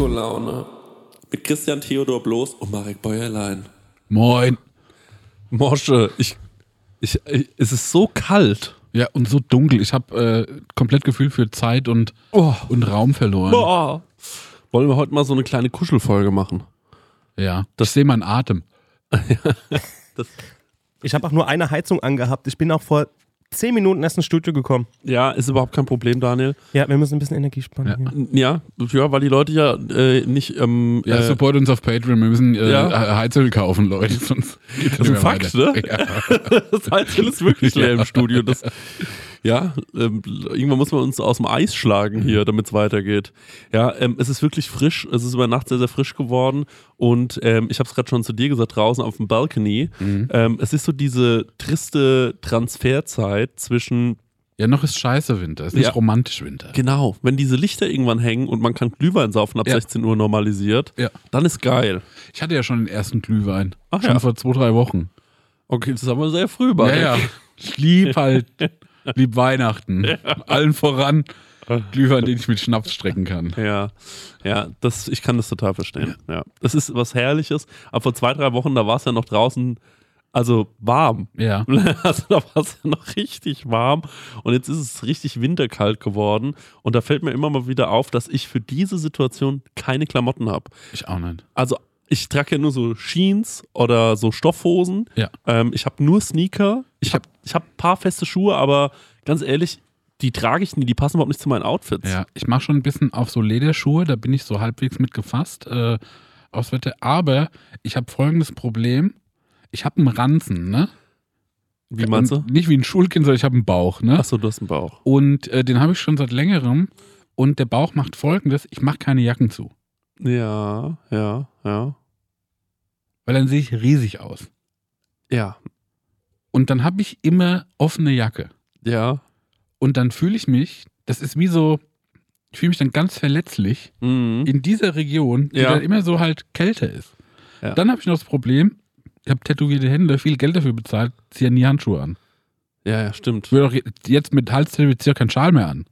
Säkolaune. Mit Christian Theodor Bloß und Marek Bäuerlein. Moin. Morsche, ich, ich, ich, es ist so kalt. Ja, und so dunkel. Ich habe äh, komplett Gefühl für Zeit und, Oh. und Raum verloren. Boah. Wollen wir heute mal so eine kleine Kuschelfolge machen? Ja, das sehe mein Atem. Ich habe auch nur eine Heizung angehabt. Ich bin auch vor zehn Minuten erst ins Studio gekommen. Ja, ist überhaupt kein Problem, Daniel. Ja, wir müssen ein bisschen Energie sparen. Ja. Ja, ja, weil die Leute ja äh, nicht. Ähm, Ja, äh, support uns auf Patreon. Wir müssen äh, Ja. Heizöl kaufen, Leute. Sonst Das ist ein Fakt, weiter. Ja. das heißt, ist wirklich leer im Studio. Das, ja, ähm, irgendwann muss man uns aus dem Eis schlagen hier, damit es weitergeht. Ja, ähm, es ist wirklich frisch. Es ist über Nacht sehr, sehr frisch geworden. Und ähm, ich habe es gerade schon zu dir gesagt, draußen auf dem Balcony. Ähm, es ist so diese triste Transferzeit zwischen ja, noch ist scheiße Winter. Ist nicht Ja. romantisch Winter. Genau, wenn diese Lichter irgendwann hängen und man kann Glühwein saufen ab Ja. 16 Uhr normalisiert, Ja. dann ist geil. Ich hatte ja schon den ersten Glühwein. Ach schon ja. vor zwei, drei Wochen. Okay, das ist aber sehr früh, Ja, Marek. ja. Ich lieb halt, lieb Weihnachten. Allen voran Glühwein, den ich mit Schnaps strecken kann. Ja, ja, das, ich kann das total verstehen. Ja. Das ist was Herrliches. Aber vor zwei, drei Wochen, da war es ja noch draußen, also warm. Ja. Also da war es ja noch richtig warm. Und jetzt ist es richtig winterkalt geworden. Und da fällt mir immer mal wieder auf, dass ich für diese Situation keine Klamotten habe. Ich auch nicht. Also ich trage ja nur so Jeans oder so Stoffhosen. Ja. Ähm, ich habe nur Sneaker. Ich habe ich hab ein paar feste Schuhe, aber ganz ehrlich, die trage ich nie, die passen überhaupt nicht zu meinen Outfits. Ja, ich mache schon ein bisschen auf so Lederschuhe, da bin ich so halbwegs mit gefasst äh, aufs Wetter. Aber ich habe folgendes Problem. Ich habe einen Ranzen, ne? Wie meinst du? Nicht wie ein Schulkind, sondern ich habe einen Bauch, ne? Achso, du hast einen Bauch. Und äh, den habe ich schon seit längerem. Und der Bauch macht folgendes: Ich mache keine Jacken zu. Ja, ja, ja. Weil dann sehe ich riesig aus. Ja, Und dann habe ich immer offene Jacke. ja. Und dann fühle ich mich, das ist wie so, ich fühle mich dann ganz verletzlich Mhm. in dieser Region, die Ja. dann immer so halt kälter ist. Ja. Dann habe ich noch das Problem, ich habe tätowierte Hände, viel Geld dafür bezahlt, ziehe ja nie Handschuhe an. Ja, ja, stimmt. Doch je- jetzt mit Halstätowier ziehe ich keinen Schal mehr an.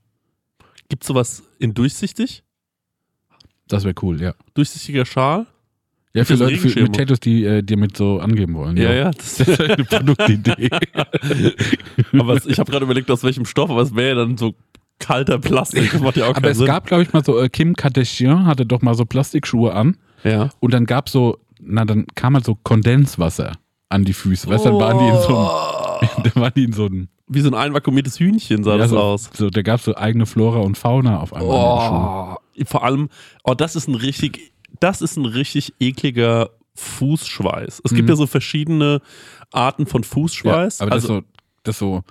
Gibt es sowas in durchsichtig? Das wäre cool, ja. Durchsichtiger Schal? Ja, für Leute für, mit Tattoos, die äh, dir mit so angeben wollen. Ja, ja. Das, Das ist eine Produktidee. aber es, ich habe gerade überlegt, aus welchem Stoff, aber es wäre ja dann so kalter Plastik. Das macht ja auch Aber es Sinn. gab, glaube ich, mal so, äh, Kim Kardashian hatte doch mal so Plastikschuhe an ja. und dann gab so, na, dann kam halt so Kondenswasser an die Füße. Weißt du, dann waren die in so einem, dann waren die in so einem, Wie so ein einvakuumiertes Hühnchen sah ja, das so, aus. so, da gab es so eigene Flora und Fauna auf einmal. Oh, vor allem, oh, das ist ein richtig, das ist ein richtig ekliger Fußschweiß. Es gibt Mhm. ja so verschiedene Arten von Fußschweiß. Ja, aber also, das, ist so, das ist so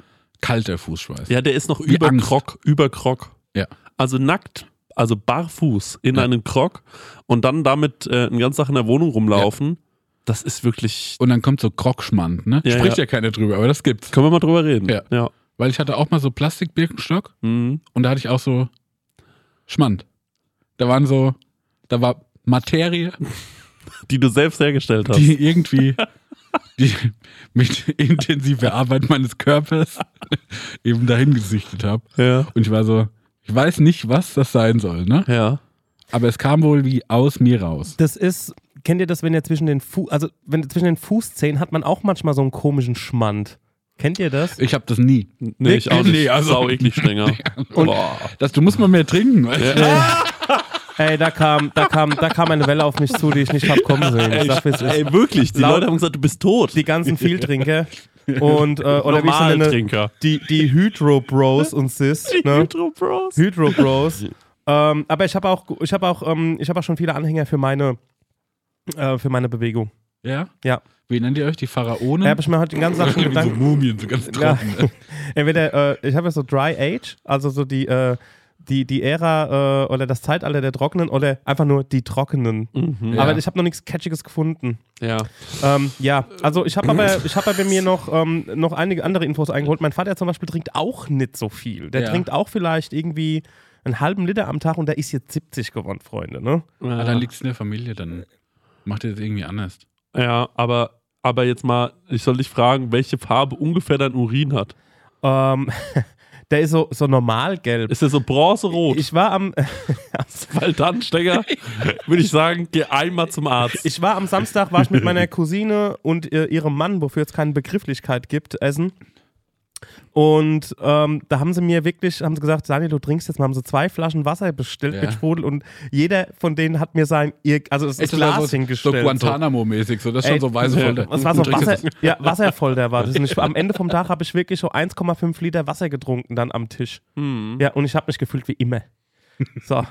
kalter Fußschweiß. ja, der ist noch Wie über Angst. Krog, über Krog. Ja. Also nackt, also barfuß in Ja. einen Krog und dann damit äh, einen ganzen Tag in der Wohnung rumlaufen. Das ist wirklich. Und dann kommt so Krockschmand, ne? Ja, Spricht ja. ja. keiner drüber, aber das gibt's. Können wir mal drüber reden? Ja. ja. Weil ich hatte auch mal so Plastikbirkenstock Mhm. und da hatte ich auch so Schmand. Da waren so, da war Materie, Die du selbst hergestellt hast. die irgendwie die mit intensiver Arbeit meines Körpers eben dahin gesichtet habe. ja. Und ich war so, ich weiß nicht, was das sein soll, ne? Ja. Aber es kam wohl wie aus mir raus. Das ist, kennt ihr das, wenn ihr zwischen den Fu also wenn zwischen den Fußzehen hat man auch manchmal so einen komischen Schmand. Kennt ihr das? Ich habe das nie. Nee, ich auch nicht. Nee, also- Sau eklig strenger. Und Boah. das, du musst mal mehr trinken. Weißt du? Ey, da kam, da kam, da kam eine Welle auf mich zu, die ich nicht hab kommen sehen. Ich sag, ist. Ey, wirklich. Die Leute haben gesagt, du bist tot. Die ganzen Vieltrinker und äh, oder wie ich sie nenne, Normaltrinker. die, die Hydro Bros und Sis. Ne? Hydro Bros. Hydro Bros. ähm, aber ich habe auch, ich habe auch, ähm, ich habe auch schon viele Anhänger für meine, äh, für meine Bewegung. Ja? Ja. Wie nennt ihr euch? Die Pharaonen? Da habe ich mir heute den ganzen Tag schon Wie so Gedanken. Mumien, so ganz Ja. trocken. ne? Entweder, äh, ich habe ja so Dry Age, also so die, äh, die, die Ära äh, oder das Zeitalter der Trockenen oder einfach nur die Trockenen. Mhm. Ja. Aber ich habe noch nichts Catchiges gefunden. Ja. Ähm, ja, also ich habe aber, ich habe bei mir noch, ähm, noch einige andere Infos eingeholt. Mein Vater zum Beispiel trinkt auch nicht so viel. Der Ja. trinkt auch vielleicht irgendwie einen halben Liter am Tag und der ist jetzt 70 geworden, Freunde. Ne? Ah, dann liegt es in der Familie, dann macht ihr das irgendwie anders. Ja, aber, aber jetzt mal, ich soll dich fragen, welche Farbe ungefähr dein Urin hat. Ähm, Der ist so, so normal gelb. Ist der so bronzerot? Ich war am, Weil dann, Stenger, würde ich sagen, geh einmal zum Arzt. ich war am Samstag, war ich mit meiner Cousine und äh, ihrem Mann, wofür es keine Begrifflichkeit gibt, essen. Und ähm, da haben sie mir wirklich, haben sie gesagt, Daniel, du trinkst jetzt mal, haben sie zwei Flaschen Wasser bestellt Ja. mit Sprudel und jeder von denen hat mir sein, ihr, also Echt, ist Glas so, so hingestellt. Guantanamo-mäßig, so das ist Ey, schon so weiße Folter. Das war so Wasser, ja, Wasserfolter war das. Ich, am Ende vom Tag habe ich wirklich so 1,5 Liter Wasser getrunken dann am Tisch. Hm. Ja, und ich habe mich gefühlt wie immer. So.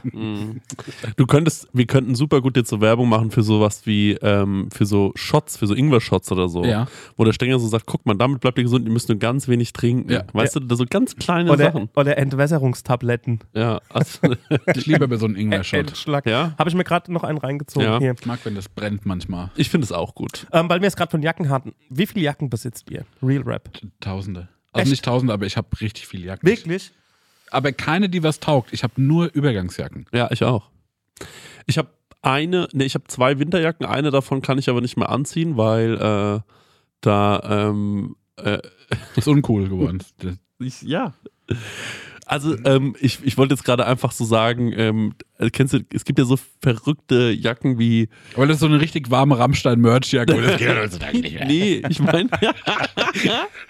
Du könntest, wir könnten super gut jetzt so Werbung machen für sowas wie, ähm, für so Shots, für so Ingwer-Shots oder so. Ja. Wo der Stenger so sagt, guck mal, damit bleibt ihr gesund, ihr müsst nur ganz wenig trinken. Ja. Weißt du, so ganz kleine Oder, Sachen. oder Entwässerungstabletten. Ja, also, Ich liebe mir so einen Ingwer-Shot. Ja. Habe ich mir gerade noch einen reingezogen Ja. hier. Ich mag, wenn das brennt manchmal. Ich finde es auch gut. Ähm, weil wir es gerade von Jacken hatten. Wie viele Jacken besitzt ihr? Real Rap. Tausende. Also Echt? nicht Tausende, aber ich habe richtig viele Jacken. Wirklich? Aber keine, die was taugt. Ich habe nur Übergangsjacken. Ja, ich auch. Ich habe eine, ne, ich habe zwei Winterjacken, eine davon kann ich aber nicht mehr anziehen, weil äh, da, ähm, äh, Ist uncool geworden. Ich, ja. Also, ähm, ich, ich wollte jetzt gerade einfach so sagen, ähm, äh, kennst du, es gibt ja so verrückte Jacken wie, Aber das ist so eine richtig warme Rammstein-Merch-Jacke. Das geht heutzutage nicht mehr. nee, ich meine,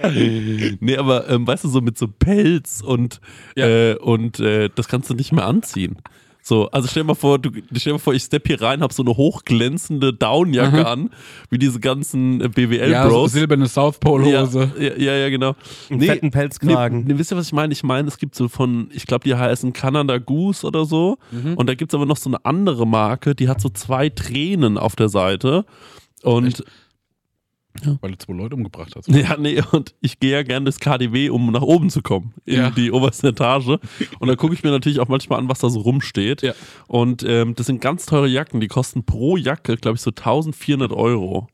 nee, aber ähm, weißt du, so mit so Pelz und, Ja. äh, und äh, das kannst du nicht mehr anziehen. So, also stell dir mal vor, du stell dir mal vor, ich stepp hier rein, hab so eine hochglänzende Downjacke Mhm. an, wie diese ganzen äh, Ja, so BWL-Bros. silberne South Pole-Hose. ja, ja, ja, genau. Einen fetten Pelzkragen. Nee, nee, wisst ihr, was ich meine? Ich meine, es gibt so von, ich glaube, die heißen Canada Goose oder so. Mhm. Und da gibt es aber noch so eine andere Marke, die hat so zwei Tränen auf der Seite. Und Weil du zwei Leute umgebracht hast. ja, nee, und ich gehe ja gerne durchs KDW, um nach oben zu kommen, in Ja. die oberste Etage. Und da gucke ich mir natürlich auch manchmal an, was da so rumsteht. Ja. Und ähm, das sind ganz teure Jacken, die kosten pro Jacke, glaube ich, so 1400 Euro.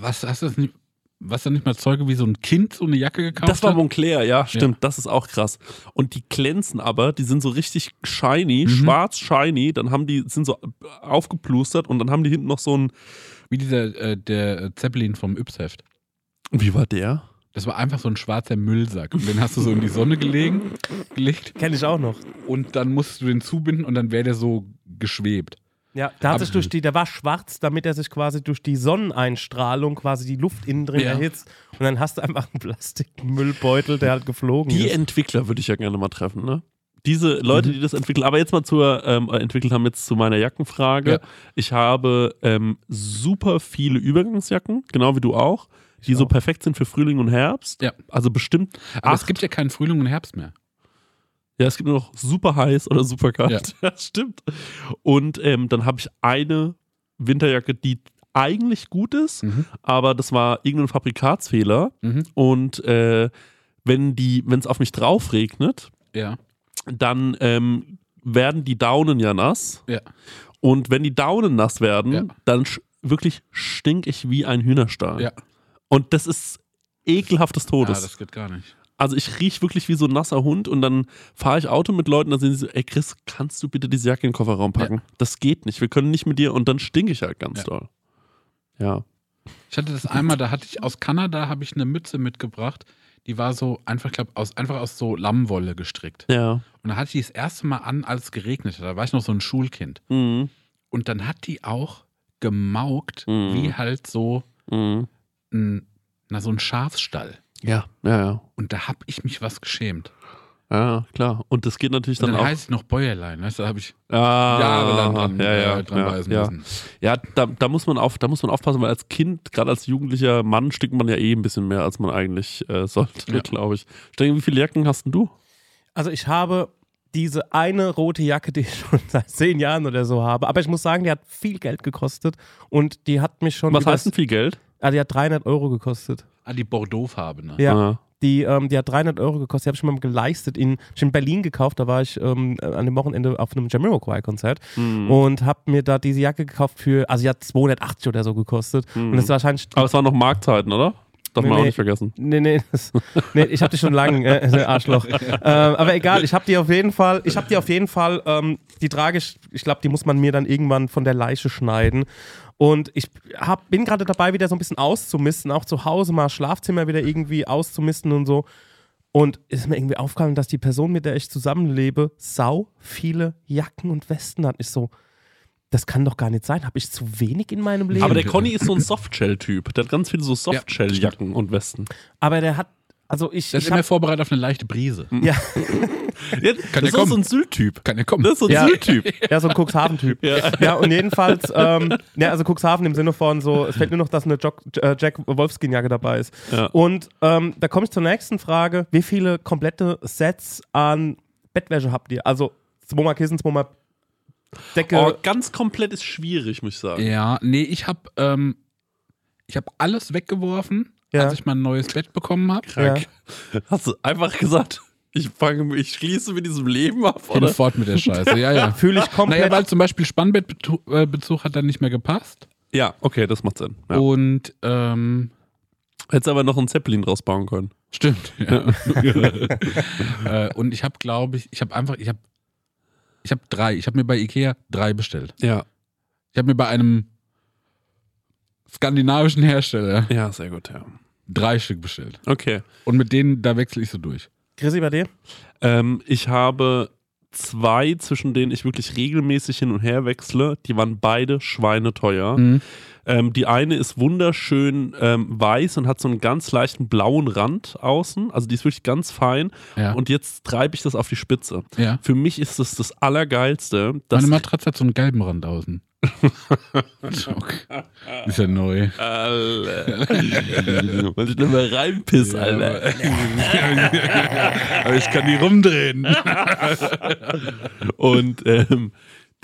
Was hast du das nicht? Was da nicht mal Zeuge, wie so ein Kind so eine Jacke gekauft Das war hat? Moncler, ja, stimmt. Das ist auch krass. Und die glänzen aber, die sind so richtig shiny, Mhm. schwarz shiny. Dann haben die, sind so aufgeplustert und dann haben die hinten noch so ein. Wie dieser, äh, der Zeppelin vom Yps-Heft. Wie war der? Das war einfach so ein schwarzer Müllsack. Und den hast du so in die Sonne gelegen, gelegt. Kenne ich auch noch. Und dann musstest du den zubinden und dann wäre der so geschwebt. Ja, der hat sich durch die, der war schwarz, damit er sich quasi durch die Sonneneinstrahlung quasi die Luft innen drin Ja. erhitzt. Und dann hast du einfach einen Plastikmüllbeutel, der halt geflogen Die ist. Entwickler würde ich ja gerne mal treffen, ne? Diese Leute, Mhm. die das entwickeln, aber jetzt mal zur, ähm, entwickelt haben, jetzt zu meiner Jackenfrage. Ja. Ich habe ähm, super viele Übergangsjacken, genau wie du auch, die so auch. perfekt sind für Frühling und Herbst. Ja. Also bestimmt Aber es acht. gibt ja keinen Frühling und Herbst mehr. Ja, es gibt nur noch super heiß oder super kalt. Ja. Das stimmt. Und ähm, dann habe ich eine Winterjacke, die eigentlich gut ist, Mhm. aber das war irgendein Fabrikatsfehler. Mhm. Und äh, wenn die, wenn es auf mich drauf regnet, Ja. Dann ähm, werden die Daunen ja nass. Ja. Und wenn die Daunen nass werden, Ja. dann wirklich stink ich wie ein Hühnerstall. Ja. Und das ist ekelhaftes Ah, Todes. das geht gar nicht. Also ich rieche wirklich wie so ein nasser Hund und dann fahre ich Auto mit Leuten, dann sind sie so, ey Chris, kannst du bitte diese Jacke in den Kofferraum packen? Das geht nicht, wir können nicht mit dir und dann stinke ich halt ganz Ja. doll. Ja. Ich hatte das einmal, da hatte ich aus Kanada habe ich eine Mütze mitgebracht, die war so einfach, glaub, aus, einfach aus so Lammwolle gestrickt. Ja. Und da hatte ich die das erste Mal an, als es geregnet hat. Da war ich noch so ein Schulkind. Mhm. Und dann hat die auch gemaugt, Mhm. wie halt so Mhm. ein, na, so ein Schafsstall. Ja, ja, ja. Und da habe ich mich was geschämt. Ja, klar. Und das geht natürlich dann, dann auch. heißt es noch Bäuerlein, weißt du, da habe ich Ah, jahrelang dran, ja, ja, äh, dran ja, beißen ja. müssen. Ja, da, da, muss man auf, da muss man aufpassen, weil als Kind, gerade als jugendlicher Mann, stinkt man ja eh ein bisschen mehr, als man eigentlich äh, sollte, Ja. glaube ich. Stecken, wie viele Jacken hast denn du? Also ich habe diese eine rote Jacke, die ich schon seit zehn Jahren oder so habe. Aber ich muss sagen, die hat viel Geld gekostet und die hat mich schon. Was heißt denn viel Geld? Ah, die hat 300 Euro gekostet. Ah, die Bordeaux-Farbe, ne? Ja. Ah. Die, ähm, die hat 300 Euro gekostet. Die habe ich mir mal geleistet. In, in Berlin gekauft. Da war ich ähm, an dem Wochenende auf einem Jamiroquai-Konzert Hm. und habe mir da diese Jacke gekauft für, also die hat 280 oder so gekostet. Und das ist wahrscheinlich. Aber es waren noch Marktzeiten, oder? Darf Nee, man auch nee. nicht vergessen. Nee, nee, das, nee ich habe die schon lange, äh, Arschloch. ähm, aber egal, ich habe die auf jeden Fall, ich habe die auf jeden Fall, ähm, die trage ich, ich glaube, die muss man mir dann irgendwann von der Leiche schneiden. Und ich hab, bin gerade dabei, wieder so ein bisschen auszumisten, auch zu Hause mal Schlafzimmer wieder irgendwie auszumisten und so. Und ist mir irgendwie aufgefallen, dass die Person, mit der ich zusammenlebe, sau viele Jacken und Westen hat. Ich so, das kann doch gar nicht sein. Habe ich zu wenig in meinem Leben? Aber der Conny ist so ein Softshell-Typ. Der hat ganz viele so Softshell-Jacken und Westen. Aber der hat, also ich, Das ist ich immer hab, vorbereitet auf eine leichte Brise. ja, Ja, Kann das ist auch so kommen. ein Sylt-Typ. Kann ja kommen. Das ist so ein Ja. Sylt-Typ. ja, so ein Cuxhaven-Typ. Ja. Ja, und jedenfalls, ähm, ja, also Cuxhaven im Sinne von so, es fällt nur noch, dass eine Jock, äh, Jack Wolfskin-Jacke dabei ist. Ja. Und ähm, da komme ich zur nächsten Frage. Wie viele komplette Sets an Bettwäsche habt ihr? Also zweimal Kissen, zweimal Decke. Oh, ganz komplett ist schwierig, muss ich sagen. Ja, nee, ich habe ähm, ich hab alles weggeworfen, Ja. als ich mein neues Bett bekommen habe. ja. Hast du einfach gesagt, ich fange, ich schließe mit diesem Leben ab, Bin oder? fort mit der Scheiße, ja, ja. Fühle ich komplett. Naja, weil zum Beispiel Spannbettbezug hat dann nicht mehr gepasst. Ja, okay, das macht Sinn. Ja. Und ähm, Hättest aber noch einen Zeppelin draus bauen können. stimmt. Ja. äh, und ich habe, glaube ich, ich habe einfach, ich habe, ich habe drei. Ich habe mir bei Ikea drei bestellt. Ja, Ich habe mir bei einem skandinavischen Hersteller ja, sehr gut, ja. drei Stück bestellt. Okay. Und mit denen, da wechsle ich so durch. Chrissy, bei dir? Ähm, ich habe zwei, zwischen denen ich wirklich regelmäßig hin und her wechsle. Die waren beide schweineteuer. Mhm. Ähm, die eine ist wunderschön ähm, weiß und hat so einen ganz leichten blauen Rand außen. Also die ist wirklich ganz fein. Ja. Und jetzt treibe ich das auf die Spitze. ja. Für mich ist das das Allergeilste. Dass Meine Matratze hat so einen gelben Rand außen. Ist ja neu. Alter. Weil ich nicht mehr reinpiss, Alter. Aber ich kann die rumdrehen. Und ähm,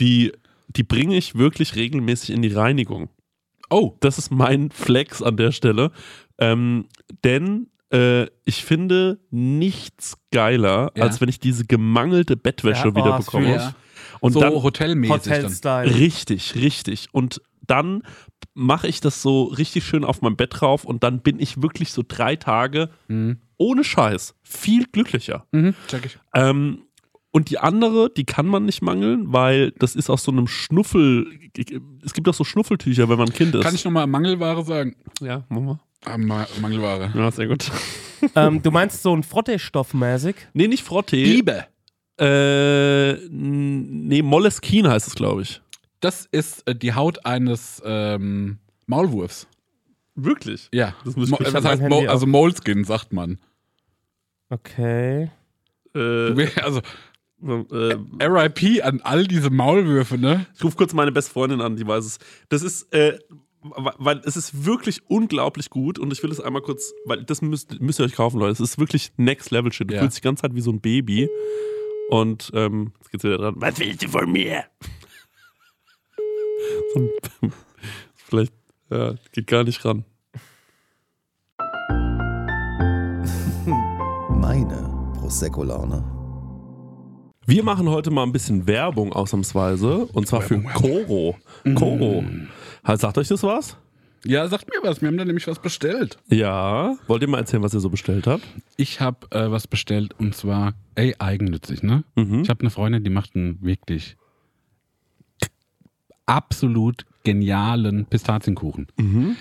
die, die bringe ich wirklich regelmäßig in die Reinigung. Oh, Das ist mein Flex an der Stelle. Ähm, denn äh, ich finde nichts geiler, Ja. als wenn ich diese gemangelte Bettwäsche Ja, oh, wieder das bekomme. Ja. Und so dann hotelmäßig dann. Hotel-Style. richtig, richtig. Und dann mache ich das so richtig schön auf mein Bett drauf und dann bin ich wirklich so drei Tage Mhm. ohne Scheiß viel glücklicher. Mhm. Check ich. Ähm, und die andere, die kann man nicht mangeln, weil das ist aus so einem Schnuffel. Es gibt auch so Schnuffeltücher, wenn man ein Kind ist. Kann ich nochmal Mangelware sagen? Ja, machen wir. Ah, Ma Mangelware. Ja, sehr gut. ähm, du meinst so ein Frottee-Stoff-mäßig? Nee, nicht Frottee. Liebe. Äh, nee, Moleskine heißt es, glaube ich. Das ist äh, die Haut eines ähm, Maulwurfs. Wirklich? Ja. Das muss ich kurz- was mein heißt Mo also Moleskin, sagt man. Okay. Äh, Also äh, RIP an all diese Maulwürfe, ne? ich rufe kurz meine beste Freundin an, die weiß es. Das ist, äh, weil es ist wirklich unglaublich gut und ich will es einmal kurz, weil das müsst, müsst ihr euch kaufen, Leute. Es ist wirklich Next Level Shit. Du Ja. fühlst dich die ganze Zeit wie so ein Baby. Und ähm, jetzt geht's wieder dran. Was willst du von mir? vielleicht, ja, geht gar nicht ran. Meine Prosecco-Laune. Wir machen heute mal ein bisschen Werbung ausnahmsweise und zwar für Koro. Koro. Halt, Sagt euch das was? Ja, sagt mir was. Wir haben da nämlich was bestellt. Ja. Wollt ihr mal erzählen, was ihr so bestellt habt? Ich habe äh, was bestellt und zwar, ey, eigennützig, ne? Mhm. Ich habe eine Freundin, die macht einen wirklich absolut genialen Pistazienkuchen.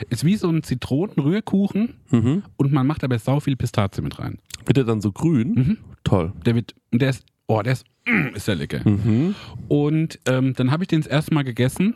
Ist wie so ein Zitronenrührkuchen Mhm. und man macht aber sau viel Pistazie mit rein. Wird der dann so grün? Mhm. Toll. Der wird, und der ist, oh, der ist, mm, ist der lecker. Mhm. Und ähm, dann habe ich den das erste Mal gegessen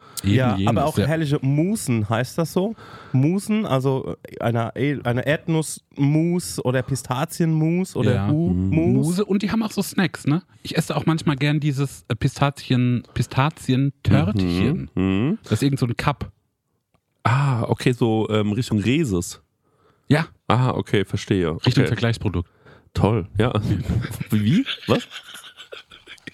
Eben ja, jenes, aber auch ja. herrliche Musen, heißt das so? Musen, also äh, eine, eine Erdnussmus oder Pistazienmus oder Ja. U-Mus. Muse und die haben auch so Snacks, ne? Ich esse auch manchmal gern dieses äh, Pistazien, Pistazientörtchen. Mhm. Das ist irgend so ein Cup. Ah, okay, so ähm, Richtung Reses. Ja, Ah, okay, verstehe. Richtung okay. Vergleichsprodukt. Toll, ja. Wie? Was?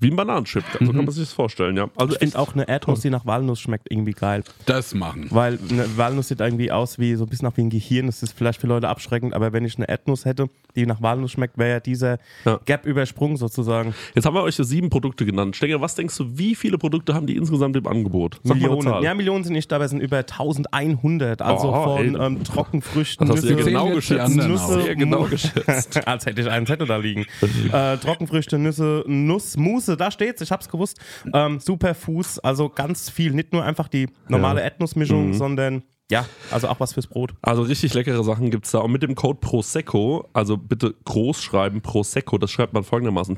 Wie ein Bananenchip. So kann man sich das vorstellen, ja. Also ich finde auch eine Erdnuss, die nach Walnuss schmeckt, irgendwie geil. Das machen. Weil eine Walnuss sieht irgendwie aus wie so ein bisschen nach wie ein Gehirn. Das ist vielleicht für Leute abschreckend, aber wenn ich eine Erdnuss hätte, die nach Walnuss schmeckt, wäre ja dieser Ja. Gap übersprungen sozusagen. Jetzt haben wir euch so sieben Produkte genannt. Stenger, was denkst du, wie viele Produkte haben die insgesamt im Angebot? Sag mal eine Millionen. Zahl. Ja, Millionen sind nicht dabei, es sind über 1100. Also Oh, von ähm, Trockenfrüchten, Das hast du ja Nüsse, genau jetzt die geschätzt. Nüsse, genau geschätzt. Als hätte ich einen Zettel da liegen. äh, Trockenfrüchte, Nüsse, Nuss, Mousse, da steht's, ich hab's gewusst. Ähm, Superfuß, also ganz viel. Nicht nur einfach die normale Ja. Erdnussmischung, Mhm. sondern ja, also auch was fürs Brot. Also richtig leckere Sachen gibt es da. Und mit dem Code Prosecco, also bitte groß schreiben, Prosecco, das schreibt man folgendermaßen: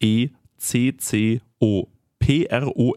E P-R-O-S-E-C-C-O.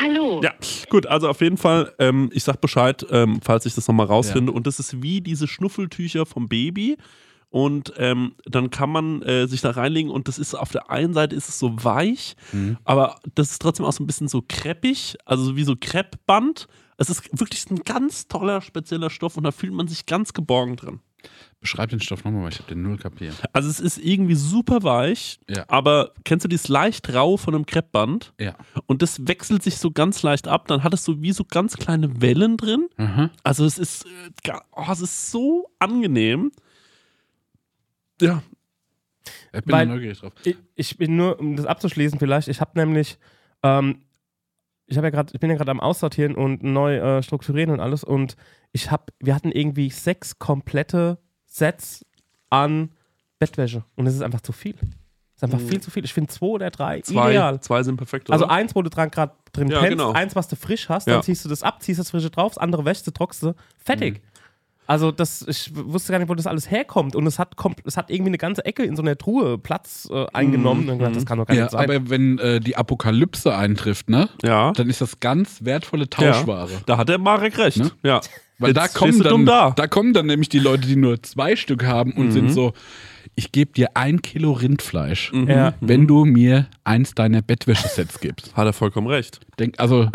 Hallo. Ja, gut, also auf jeden Fall, ähm, ich sag Bescheid, ähm, falls ich das nochmal rausfinde. Und das ist wie diese Schnuffeltücher vom Baby. Und ähm, dann kann man äh, sich da reinlegen und das ist auf der einen Seite ist es so weich, aber das ist trotzdem auch so ein bisschen so kreppig, also so wie so Kreppband. Es ist wirklich ein ganz toller, spezieller Stoff und da fühlt man sich ganz geborgen drin. Beschreib den Stoff nochmal, weil ich habe den null kapiert. Also es ist irgendwie super weich, Ja. aber kennst du dieses leicht rau von einem Kreppband? Ja. Und das wechselt sich so ganz leicht ab. Dann hat es so wie so ganz kleine Wellen drin. Aha. Also es ist, äh, oh, es ist so angenehm. Ja, Ich bin Weil- da neugierig drauf. Ich, ich bin nur, um das abzuschließen vielleicht, ich habe nämlich, ähm, ich habe ja gerade, ich bin ja gerade am Aussortieren und neu äh, strukturieren und alles und ich habe, wir hatten irgendwie sechs komplette Sets an Bettwäsche und es ist einfach zu viel. Es ist einfach viel zu viel. Ich finde zwei oder drei Mhm. zwei, ideal. zwei sind perfekt. Also oder? eins, wo du dran gerade drin Ja, pennst, genau. eins, was du frisch hast, Ja. dann ziehst du das ab, ziehst das frische drauf, das andere wäschst du, trockst du, fertig. Mhm. Also das, ich wusste gar nicht, wo das alles herkommt und es hat, es hat irgendwie eine ganze Ecke in so einer Truhe Platz äh, eingenommen Mhm. und gedacht, das kann doch gar Ja, nicht sein. aber wenn äh, die Apokalypse eintrifft, ne? ja. Dann ist das ganz wertvolle Tauschware. Da hat der Marek recht. Ne? Ja. Weil da kommen, dann, dumm da. da kommen dann nämlich die Leute, die nur zwei Stück haben und Mhm. sind so, ich gebe dir ein Kilo Rindfleisch, Mhm. Ja. wenn du mir eins deiner Bettwäschesets gibst. Hat er vollkommen recht. Denk, also,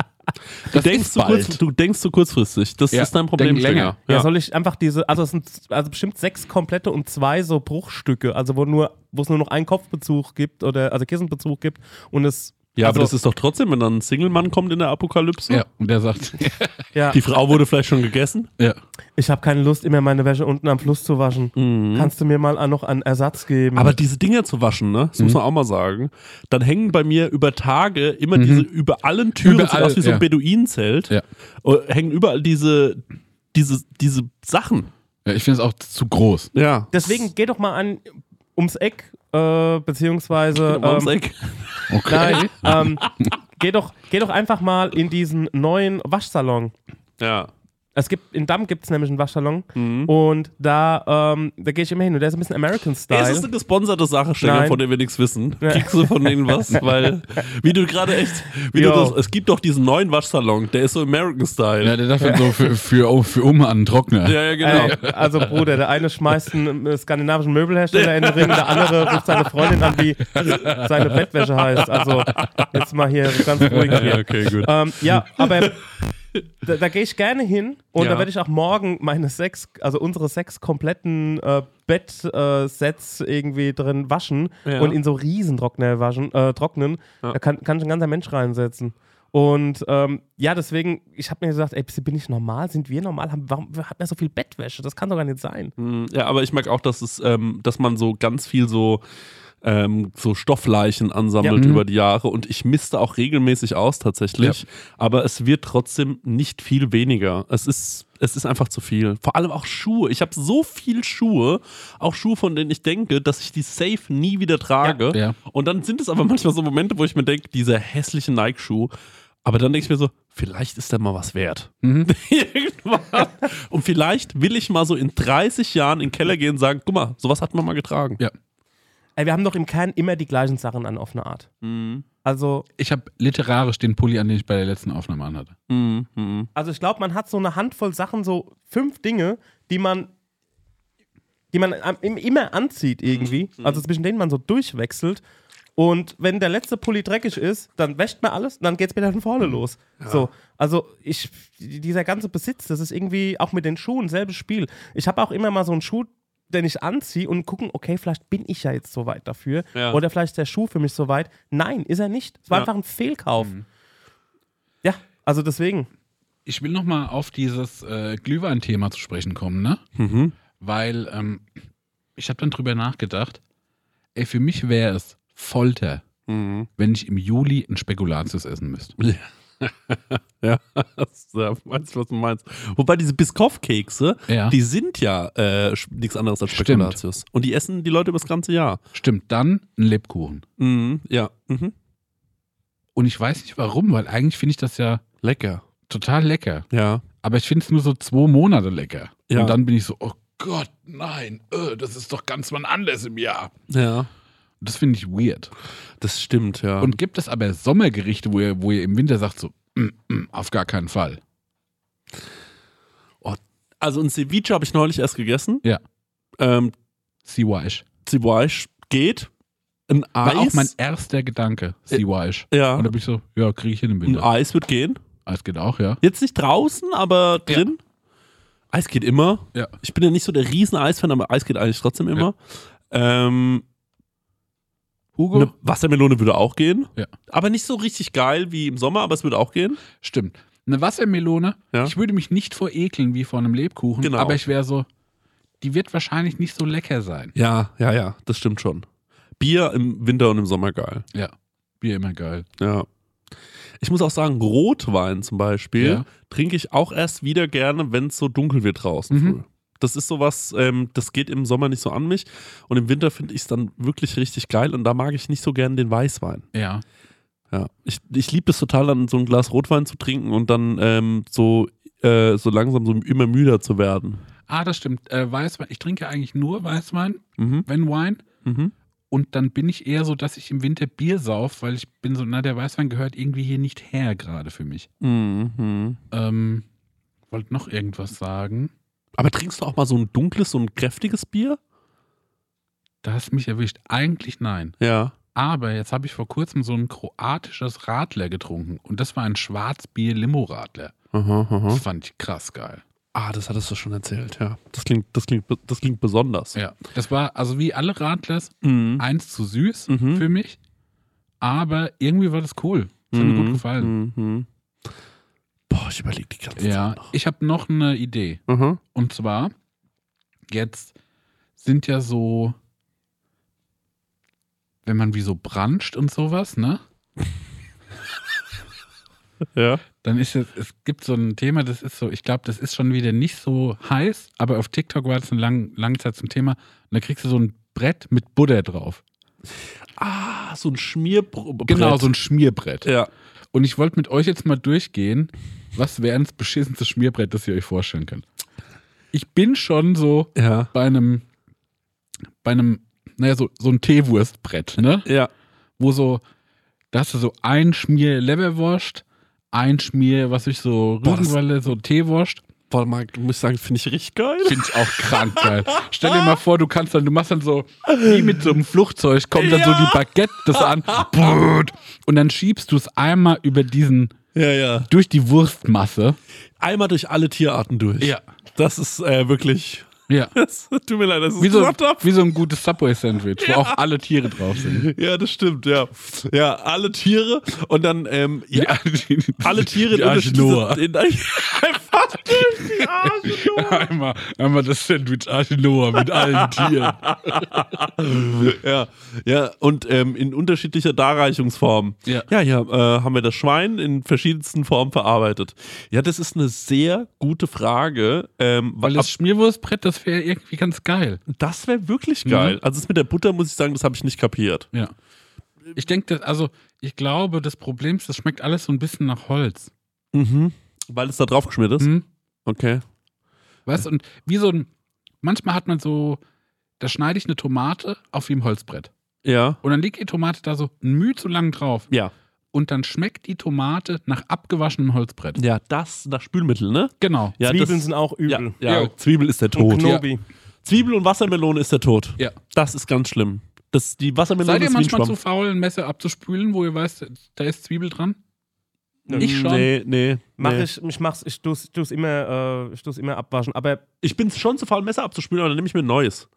Du denkst, kurz, du denkst zu kurzfristig. Das Ja, ist dein Problem. länger. Ja. Ja. soll ich einfach diese, also es sind also bestimmt sechs komplette und zwei so Bruchstücke, also wo nur, wo es nur noch einen Kopfbezug gibt oder also Kissenbezug gibt und es Ja, also, aber das ist doch trotzdem, wenn dann ein Single-Mann kommt in der Apokalypse. Ja, und der sagt, ja, Die Frau wurde vielleicht schon gegessen. ja. ich habe keine Lust, immer meine Wäsche unten am Fluss zu waschen. Kannst du mir mal noch einen Ersatz geben? Mhm. Aber diese Dinger zu waschen, ne? Das muss Mhm. man auch mal sagen. Dann hängen bei mir über Tage immer diese, über allen Türen, Überall, sieht aus wie so ein ja. Beduinenzelt, Ja. äh, hängen überall diese, diese, diese Sachen. ja ich finde es auch zu groß. Ja. Deswegen geh doch mal an ums Eck, äh, beziehungsweise ähm. Okay. Nein, ähm, geh, doch, geh doch einfach mal in diesen neuen Waschsalon. Ja. Es gibt, in Damm gibt es nämlich einen Waschsalon Mhm. und da, ähm, da gehe ich immer hin und der ist ein bisschen American Ey, es Style. ist eine gesponserte Sache, Nein. von der wir nichts wissen. Ja. Kriegst du von denen was? Weil, wie du gerade echt, wie du das, es gibt doch diesen neuen Waschsalon, der ist so American Style. Ja, der darf dann so für, für, für Oma einen Trockner. Ja, ja, genau. Ey, also Bruder, der eine schmeißt einen äh, skandinavischen Möbelhersteller in den Ring, der andere ruft seine Freundin an, wie seine Bettwäsche heißt. Also jetzt mal hier ganz ruhig Ja, hier. okay, gut. Ähm, ja, aber da, da gehe ich gerne hin und Ja. da werde ich auch morgen meine sechs, also unsere sechs kompletten äh, Bettsets irgendwie drin waschen Ja. und in so Riesentrockner waschen, äh, trocknen. Ja. Da kann, kann schon ein ganzer Mensch reinsetzen. Und ähm, ja, deswegen, ich habe mir gesagt, ey, bin ich normal? Sind wir normal? Haben, warum hat man so viel Bettwäsche? Das kann doch gar nicht sein. Mm, Ja, aber ich merke auch, dass es, ähm, dass man so ganz viel so ähm, so Stoffleichen ansammelt Ja. Über die Jahre und ich misste auch regelmäßig aus tatsächlich, aber es wird trotzdem nicht viel weniger. Es ist es ist einfach zu viel. Vor allem auch Schuhe. Ich habe so viel Schuhe, auch Schuhe, von denen ich denke, dass ich die safe nie wieder trage. Ja. Und dann sind es aber manchmal so Momente, wo ich mir denke, dieser hässliche Nike-Schuh. Aber dann denke ich mir so, vielleicht ist der mal was wert. Mhm. Und vielleicht will ich mal so in 30 Jahren in den Keller gehen und sagen, guck mal, sowas hat man mal getragen. Ja. Ey, wir haben doch im Kern immer die gleichen Sachen an, auf eine Art. Mhm. Also, Ich habe literarisch den Pulli an, den ich bei der letzten Aufnahme anhatte. Mhm. Mhm. also ich glaube, man hat so eine Handvoll Sachen, so fünf Dinge, die man, die man immer anzieht irgendwie. Also zwischen denen man so durchwechselt. Und wenn der letzte Pulli dreckig ist, dann wäscht man alles und dann geht's wieder von vorne los. So, also ich, dieser ganze Besitz, das ist irgendwie auch mit den Schuhen selbes Spiel. Ich habe auch immer mal so einen Schuh, den ich anziehe und gucken, okay, vielleicht bin ich ja jetzt so weit dafür. Ja. Oder vielleicht ist der Schuh für mich so weit. Nein, ist er nicht. Es war Ja. einfach ein Fehlkauf. Ja, also deswegen. Ich will nochmal auf dieses äh, Glühwein-Thema zu sprechen kommen, ne? Mhm. Weil ähm, ich habe dann drüber nachgedacht, ey, für mich wäre es Folter, Mhm. wenn ich im Juli ein Spekulatius essen müsste. Ja, ja, weißt du, was du meinst. Wobei diese Biscoff-Kekse, Ja. die sind ja äh, nichts anderes als Stimmt. Spekulatius. Und die essen die Leute über das ganze Jahr. Stimmt, dann ein Lebkuchen. Mhm. Ja. Mhm. Und ich weiß nicht warum, weil eigentlich finde ich das ja Lecker. total lecker. Ja. Aber ich finde es nur so zwei Monate lecker. Ja. Und dann bin ich so, oh Gott, nein, äh, das ist doch ganz wann anders im Jahr. Ja. Das finde ich weird. Das stimmt, ja. Und gibt es aber Sommergerichte, wo ihr, wo ihr im Winter sagt, so, mm, mm, auf gar keinen Fall. also ein Ceviche habe ich neulich erst gegessen. Ja. Ähm, Siwaish. Ceviche geht. Ein War Eis. auch mein erster Gedanke, Siwaish. ja. Und da bin ich so, ja, kriege ich hin im Ein Winter. Eis wird gehen. Eis geht auch, ja. Jetzt nicht draußen, aber drin. Eis geht immer. Ja. Ich bin ja nicht so der riesen Eisfan, aber Eis geht eigentlich trotzdem immer. Ähm, Hugo? eine Wassermelone würde auch gehen. Ja. Aber nicht so richtig geil wie im Sommer, aber es würde auch gehen. Stimmt. Eine Wassermelone, Ja. ich würde mich nicht vor ekeln wie vor einem Lebkuchen, Genau. aber ich wäre so, die wird wahrscheinlich nicht so lecker sein. Ja, ja, ja, das stimmt schon. Bier im Winter und im Sommer geil. Ja. Bier immer geil. Ja. Ich muss auch sagen, Rotwein zum Beispiel Ja. trinke ich auch erst wieder gerne, wenn es so dunkel wird draußen. Mhm. Das ist sowas, ähm, das geht im Sommer nicht so an mich. Und im Winter finde ich es dann wirklich richtig geil. Und da mag ich nicht so gern den Weißwein. Ja. Ja. Ich, ich liebe es total, dann so ein Glas Rotwein zu trinken und dann ähm, so, äh, so langsam so immer müder zu werden. Ah, das stimmt. Äh, Weißwein, ich trinke eigentlich nur Weißwein, Mhm. wenn Wein. Mhm. Und dann bin ich eher so, dass ich im Winter Bier sauf, weil ich bin so, na, der Weißwein gehört irgendwie hier nicht her gerade für mich. Mhm. Ähm, wollte noch irgendwas sagen. Aber trinkst du auch mal so ein dunkles, so ein kräftiges Bier? Da hast du mich erwischt. Eigentlich nein. Ja. Aber jetzt habe ich vor kurzem so ein kroatisches Radler getrunken. Und das war ein Schwarzbier-Limo-Radler. Das fand ich krass geil. Ah, das hattest du schon erzählt, ja. Das klingt, das klingt, das klingt besonders. Ja. Das war also wie alle Radlers Mhm. eins zu süß Mhm. für mich. Aber irgendwie war das cool. Das hat mir gut Mhm. gefallen. Boah, ich überlege die ganze Ja, Zeit noch. ich habe noch eine Idee. Mhm. Und zwar, jetzt sind ja so, wenn man wie so branscht und sowas, ne? Ja. Dann ist es, es gibt so ein Thema, das ist so, ich glaube, das ist schon wieder nicht so heiß, aber auf TikTok war das eine lang, lange Zeit zum Thema. Und da kriegst du so ein Brett mit Butter drauf. Ah, so ein Schmierbrett. Genau, so ein Schmierbrett. Ja. Und ich wollte mit euch jetzt mal durchgehen, was wäre das beschissenste Schmierbrett, das ihr euch vorstellen könnt. Ich bin schon so Ja. bei einem, bei einem, naja, so, so ein Teewurstbrett, ne? Ja. Wo so, da hast du so ein Schmier Leberwurst, ein Schmier, was ich so Rügenwalle, so Teewurst. Boah, Marc, muss ich sagen, finde ich richtig geil. Finde ich auch krank geil. Stell dir mal vor, du kannst dann, du machst dann so, wie mit so einem Flugzeug, kommt dann so die Baguette das an, und dann schiebst du es einmal über diesen, Ja, ja. durch die Wurstmasse. Einmal durch alle Tierarten durch. Ja. Das ist äh, wirklich. Ja. Das, tut mir leid, das ist Wie so, wie so ein gutes Subway-Sandwich, wo auch alle Tiere drauf sind. Ja, das stimmt, ja. Ja, alle Tiere und dann, ähm, ja, Die, alle Tiere die in Arche Noah. in- Einfach die Arche Noah. Einmal, einmal das Sandwich Arche Noah mit allen Tieren. Ja, ja, und ähm, in unterschiedlicher Darreichungsform. Ja. ja, ja äh, haben wir das Schwein in verschiedensten Formen verarbeitet. Ja, das ist eine sehr gute Frage. Ähm, Weil das Schmierwurstbrett, das wäre irgendwie ganz geil. das wäre wirklich geil. Mhm. Also das mit der Butter muss ich sagen, das habe ich nicht kapiert. Ja. Ich denke, also, ich glaube, das Problem ist, das schmeckt alles so ein bisschen nach Holz. Mhm. Weil es da drauf geschmiert ist. Hm? Okay. Weißt du, und wie so ein, manchmal hat man so, da schneide ich eine Tomate auf wie im Holzbrett. Ja. Und dann liegt die Tomate da so ein Mühe zu lang drauf. Ja. Und dann schmeckt die Tomate nach abgewaschenem Holzbrett. Ja, das nach Spülmittel, ne? Genau. Ja, Zwiebeln das, sind auch ja, übel. ja, Ja. Zwiebel ist der Und Tod. Knobi. Zwiebel und Wassermelone ist der Tod. Ja. Das ist ganz schlimm. Das, die Wassermelone Seid ihr manchmal zu faul, ein Messer abzuspülen, wo ihr weißt, da ist Zwiebel dran? Ich schon. Nee, nee. Mach nee. ich, ich mach's, ich tu's, tu's immer, äh, ich tu's immer abwaschen. Aber Ich bin schon zu faul, ein Messer abzuspülen, aber dann nehme ich mir ein neues.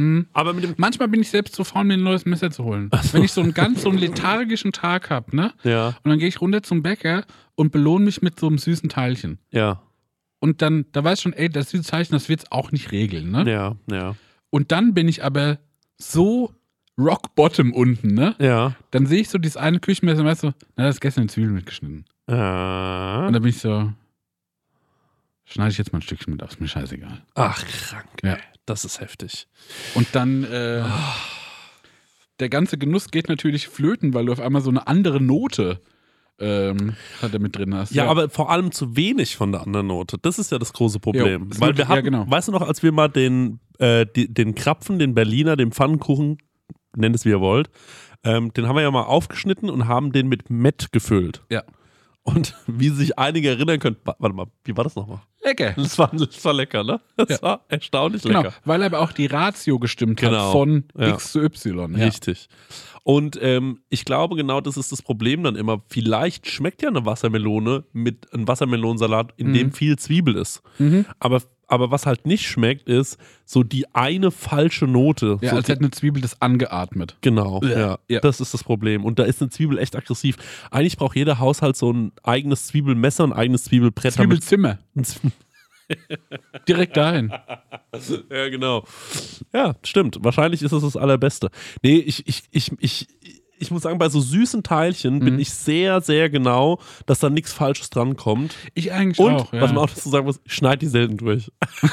Hm. Aber mit dem. Manchmal bin ich selbst zu faul, mir ein neues Messer zu holen. Wenn ich so einen ganz so einen lethargischen Tag habe, ne? Ja, Und dann gehe ich runter zum Bäcker und belohne mich mit so einem süßen Teilchen. ja, Und dann, da weiß ich schon, ey, das süße Teilchen, das wird's auch nicht regeln, ne? ja, ja. Und dann bin ich aber so rock bottom unten, ne? Ja. Dann sehe ich so dieses eine Küchenmesser und weißt so, na, da ist gestern eine Zwiebel mitgeschnitten. Und Ah. dann bin ich so, schneide ich jetzt mal ein Stückchen mit aus, mir scheißegal. Ach, krank. Ja. Das ist heftig. Und dann, äh, der ganze Genuss geht natürlich flöten, weil du auf einmal so eine andere Note ähm, hat er mit drin hast. Ja, aber vor allem zu wenig von der anderen Note. Das ist ja das große Problem. Jo, Weil wir ja, hatten, genau. weißt du noch, als wir mal den, äh, die, den Krapfen, den Berliner, den Pfannkuchen, nennt es wie ihr wollt, ähm, den haben wir ja mal aufgeschnitten und haben den mit Mett gefüllt. Ja. Und wie sich einige erinnern können, wa- warte mal, wie war das nochmal? lecker. Das war, das war lecker, ne? Das Ja. war erstaunlich Genau, lecker. weil aber auch die Ratio gestimmt Genau. hat von Ja. X zu Y. Ja. Richtig. Und ähm, ich glaube, genau das ist das Problem dann immer. Vielleicht schmeckt ja eine Wassermelone mit einem Wassermelonensalat, in dem viel Zwiebel ist. Mhm. Aber, aber was halt nicht schmeckt, ist so die eine falsche Note. Ja, so als hätte eine Zwiebel das angeatmet. genau, ja, Ja. Das ist das Problem. Und da ist eine Zwiebel echt aggressiv. Eigentlich braucht jeder Haushalt so ein eigenes Zwiebelmesser ein eigenes Zwiebelbrett. Zwiebelzimmer. Direkt dahin. Ja, genau. Ja, stimmt. Wahrscheinlich ist es das Allerbeste. Nee, ich, ich, ich, ich, ich muss sagen, bei so süßen Teilchen bin Mhm. ich sehr, sehr genau, dass da nichts Falsches drankommt. Ich eigentlich Und, auch. Ja. was man auch dazu sagen muss, ich schneide die selten durch.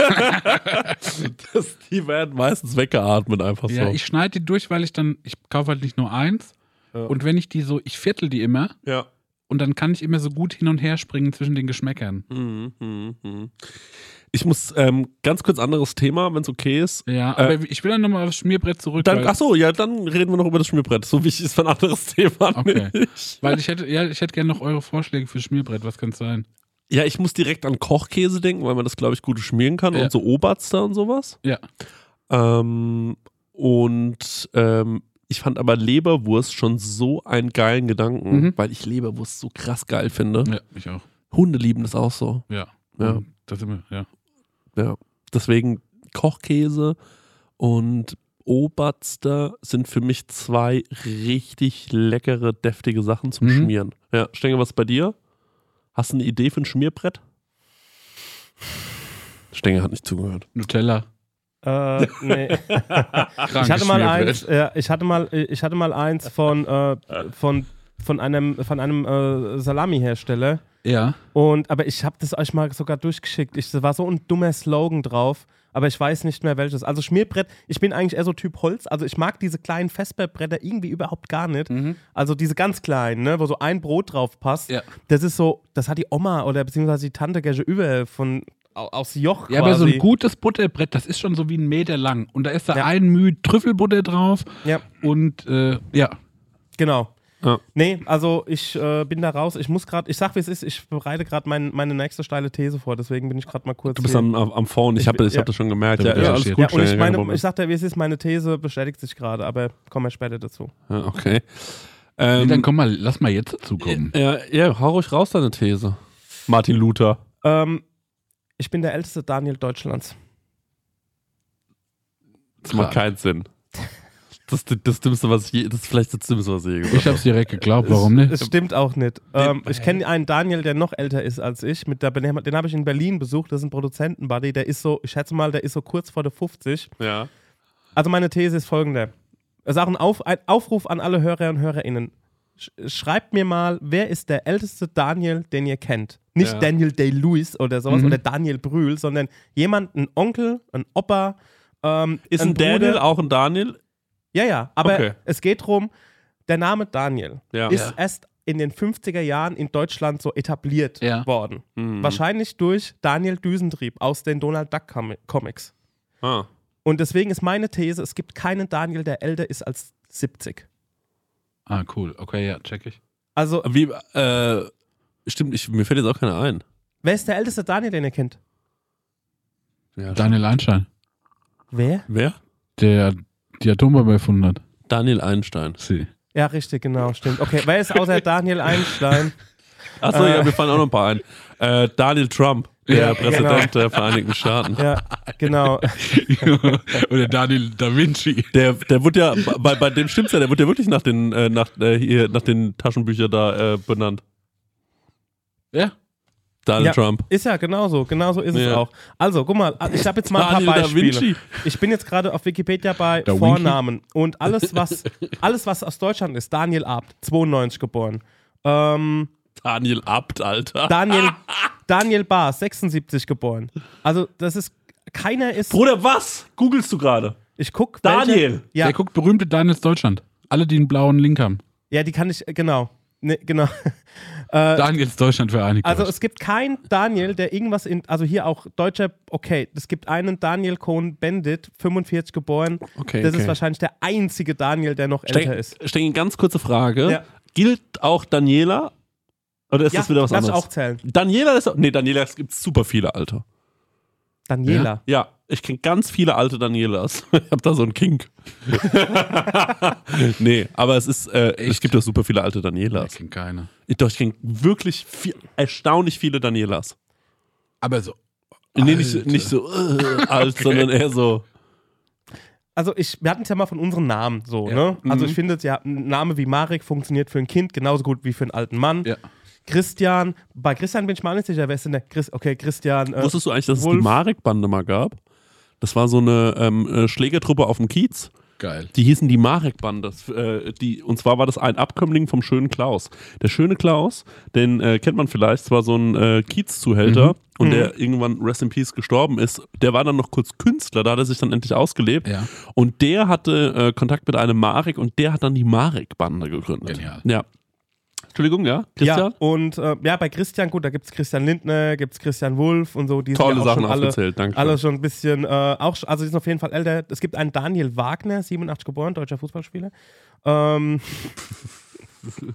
das, die werden meistens weggeatmet einfach ja, so. ich schneide die durch, weil ich dann, ich kaufe halt nicht nur eins. Ja. Und wenn ich die so, ich viertel die immer ja. und dann kann ich immer so gut hin und her springen zwischen den Geschmäckern. Mhm, mhm, mhm. Ich muss ähm, ganz kurz anderes Thema, wenn es okay ist. Ja, aber ich will dann nochmal aufs Schmierbrett zurück. Dann, ach so, ja, dann reden wir noch über das Schmierbrett. So wichtig ist für ein anderes Thema. Okay. nicht. weil ich hätte, ja, ich hätte gerne noch eure Vorschläge für Schmierbrett. Was kann es sein? Ja, ich muss direkt an Kochkäse denken, weil man das, glaube ich, gut schmieren kann Ja. und so Oberster und sowas. Ja. Ähm, und ähm, ich fand aber Leberwurst schon so einen geilen Gedanken, Mhm. weil ich Leberwurst so krass geil finde. Ja, ich auch. Hunde lieben das auch so. Ja. Ja. Das sind wir, ja. Ja. Deswegen Kochkäse und Oberster sind für mich zwei richtig leckere, deftige Sachen zum Mhm. Schmieren. Ja, Stenge, was bei dir? Hast du eine Idee für ein Schmierbrett? Stenge hat nicht zugehört. Nutella. Äh, nee. Ich hatte mal eins, ja, ich hatte mal, ich hatte mal eins von, äh, von, von einem, von einem äh, Salami-Hersteller. Ja. Und, aber ich habe das euch mal sogar durchgeschickt. Ich, da war so ein dummer Slogan drauf, aber ich weiß nicht mehr welches. Also Schmierbrett, ich bin eigentlich eher so Typ Holz. Also ich mag diese kleinen Festbretter irgendwie überhaupt gar nicht. Also diese ganz kleinen, ne, wo so ein Brot drauf passt. Ja. Das ist so, das hat die Oma oder beziehungsweise die Tante Gerge über von au- aus Joch Ja, aber so ein gutes Butterbrett, das ist schon so wie ein Meter lang. Und da ist da Ja. ein Müh Trüffelbutter drauf. Ja, Und äh, ja. genau. Ja. Nee, also ich äh, bin da raus. Ich muss gerade, ich sag wie es ist, ich bereite gerade mein, meine nächste steile These vor, deswegen bin ich gerade mal kurz. Du bist hier. am, am Phone, ich Ich habe ich ja. hab das schon gemerkt. Ja, ja, alles gut, ja, und ich meine, ich sagte, wie es ist, meine These bestätigt sich gerade, aber kommen wir später dazu. ja, okay. Nee, Ähm, dann komm mal, lass mal jetzt dazu kommen. ja, ja, hau ruhig raus deine These. Martin Luther. Ähm, ich bin der älteste Daniel Deutschlands. Das macht keinen Sinn. Das, das, das Dümmste, was ich je, das ist vielleicht das Dümmste, was ich je gesagt Ich hab's direkt geglaubt, warum nicht? Es stimmt auch nicht. Ähm, ich kenne einen Daniel, der noch älter ist als ich. Mit der, den habe ich in Berlin besucht. Das ist ein Produzentenbuddy. Der ist so, ich schätze mal, der ist so kurz vor der 50. habe. Ja. Also meine These ist folgende. Es ist auch ein, Auf, ein Aufruf an alle Hörer und Hörerinnen. Sch- Schreibt mir mal, wer ist der älteste Daniel, den ihr kennt? Nicht Ja. Daniel Day-Lewis oder sowas Mhm. oder Daniel Brühl, sondern jemand, ein Onkel, ein Opa. Ähm, Ist ein, Bruder. Daniel auch ein Daniel? Ja, ja, aber Okay. es geht darum, der Name Daniel Ja. ist Ja. erst in den 50er Jahren in Deutschland so etabliert Ja. worden. Mhm. Wahrscheinlich durch Daniel Düsentrieb aus den Donald Duck Com Comics. Ah. Und deswegen ist meine These, es gibt keinen Daniel, der älter ist als 70. Ah, cool. Okay, ja, check ich. Also, Wie, äh, stimmt, ich, mir fällt jetzt auch keiner ein. wer ist der älteste Daniel, den ihr kennt? Ja, Daniel Einstein, Wer? Wer? der die Atombombe erfunden hat. Daniel Einstein. Sie. Ja, richtig, genau, stimmt. Okay, wer ist außer Daniel Einstein? Achso, Äh. ja, mir fallen auch noch ein paar ein. Äh, Daniel Trump, der Ja, Präsident der Vereinigten Staaten. Ja, genau. Oder Daniel Da Vinci. Der, der wurde ja, bei, bei dem stimmt's ja, der wurde ja wirklich nach den, äh, nach, äh, hier, nach den Taschenbüchern da äh, benannt. Ja. Daniel Ja. Trump. Ist ja genauso, genauso ist es Ja. auch. Also, guck mal, ich habe jetzt mal ein Daniel paar Da Beispiele. Vinci. Ich bin jetzt gerade auf Wikipedia bei Da Vornamen und alles was, alles, was aus Deutschland ist, Daniel Abt, 92 geboren. Ähm, Daniel Abt, Alter. Daniel, Daniel Bahr, 76 geboren. Also, das ist, keiner ist, Bruder, was? Googlest du gerade? ich guck. Daniel. Welche, ja, Der guckt berühmte Daniels Deutschland. Alle, die einen blauen Link haben. ja, die kann ich, genau. Ne, genau. Äh, Daniels Deutschland vereinigt Also es gibt keinen Daniel, der irgendwas in, also hier auch deutscher, okay, es gibt einen Daniel Cohn-Bendit, 45 geboren. Okay, Das okay. ist wahrscheinlich der einzige Daniel, der noch älter ist. Steng, ganz kurze Frage. Ja. Gilt auch Daniela? Oder ist Ja, das wieder was lass ich anderes? auch zählen. Daniela ist, nee, Daniela, es gibt super viele Alter. Daniela. Ja, ich kenne ganz viele alte Danielas. Ich habe da so einen Kink. nee, aber es ist, äh, es gibt ja super viele alte Ich Danielas. kenn keine. Ich, doch, ich kenne wirklich viel, erstaunlich viele Danielas. Aber so. Nee, nicht, so- Alte. nicht so äh, alt, sondern eher so. Also ich, wir hatten es ja mal von unseren Namen so, Ja. ne? Also Mhm. ich finde, ja, ein Name wie Marek funktioniert für ein Kind genauso gut wie für einen alten Mann. Ja. Christian, bei Christian bin ich mal nicht sicher, wer ist denn der Chris, okay, Christian, äh, Wusstest du eigentlich, dass es die Wolf. Marek-Bande mal gab? Das war so eine ähm, äh, Schlägertruppe auf dem Kiez. Geil. Die hießen die Marek-Bande. Äh, die- und zwar war das ein Abkömmling vom schönen Klaus. Der schöne Klaus, den äh, kennt man vielleicht, das war so ein äh, Kiezzuhälter Mhm. und Mhm. der irgendwann Rest in Peace gestorben ist. Der war dann noch kurz Künstler, da hat er sich dann endlich ausgelebt. Ja. Und der hatte äh, Kontakt mit einem Marek und der hat dann die Marek-Bande gegründet. Genial. Ja. Entschuldigung, ja? Christian? Ja, und äh, ja, bei Christian, gut, da gibt es Christian Lindner, gibt es Christian Wulff und so, die Tolle sind ja Sachen schon alle, aufgezählt, danke. alle schon ein bisschen, äh, auch, also die sind auf jeden Fall älter. Es gibt einen Daniel Wagner, 87 geboren, deutscher Fußballspieler. Ähm,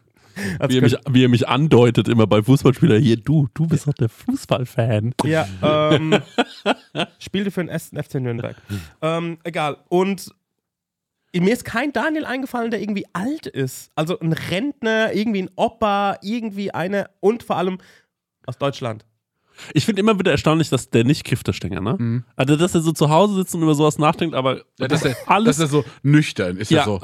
also Wie er, mich, wie er mich andeutet immer bei Fußballspielern, hier, du, du bist doch der Fußballfan. Ja, ähm, spielte für den ersten FC Nürnberg. Ähm, egal. Und mir ist kein Daniel eingefallen, der irgendwie alt ist. Also ein Rentner, irgendwie ein Opa, irgendwie eine und vor allem aus Deutschland. Ich finde immer wieder erstaunlich, dass der nicht kifft, der Stenger, ne? Also, dass er so zu Hause sitzt und über sowas nachdenkt, aber Mhm. Ja, dass, er, alles. dass er so nüchtern ist. Ja. Ja. so,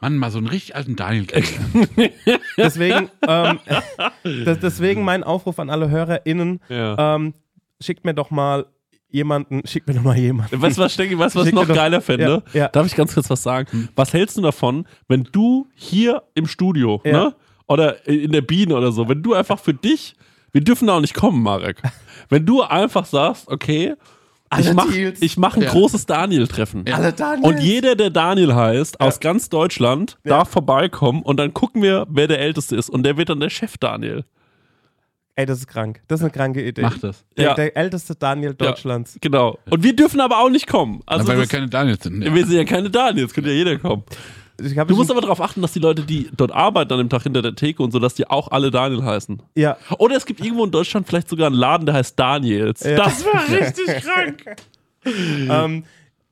Mann, mal so einen richtig alten Daniel. Deswegen, ähm, das, deswegen mein Aufruf an alle HörerInnen, ja. ähm, schickt mir doch mal jemanden, schickt mir doch mal jemanden. Weißt du, was, Stecki, weißt, du, was ich Schick noch geiler fände? Ja, ja. Darf ich ganz kurz was sagen? Was hältst du davon, wenn du hier im Studio, Ja. ne? Oder in der Biene oder so, wenn du einfach für dich, wir dürfen da auch nicht kommen, Marek. Wenn du einfach sagst, okay, ich Alle mach, Deals. ich mach ein Ja. großes Daniel-Treffen. Alle Daniels. Und jeder, der Daniel heißt, aus ganz Deutschland, darf vorbeikommen und dann gucken wir, wer der Älteste ist. Und der wird dann der Chef Daniel. Ey, das ist krank. Das ist eine kranke Idee. Mach das. Der, Ja. der älteste Daniel Deutschlands. Genau. Und wir dürfen aber auch nicht kommen. Also weil wir keine Daniels sind. wir sind ja keine Daniels, könnte ja jeder kommen. Du musst aber darauf achten, dass die Leute, die dort arbeiten an dem Tag hinter der Theke und so, dass die auch alle Daniel heißen. ja, Oder es gibt irgendwo in Deutschland vielleicht sogar einen Laden, der heißt Daniels. Ja. Das wäre richtig krank. ähm,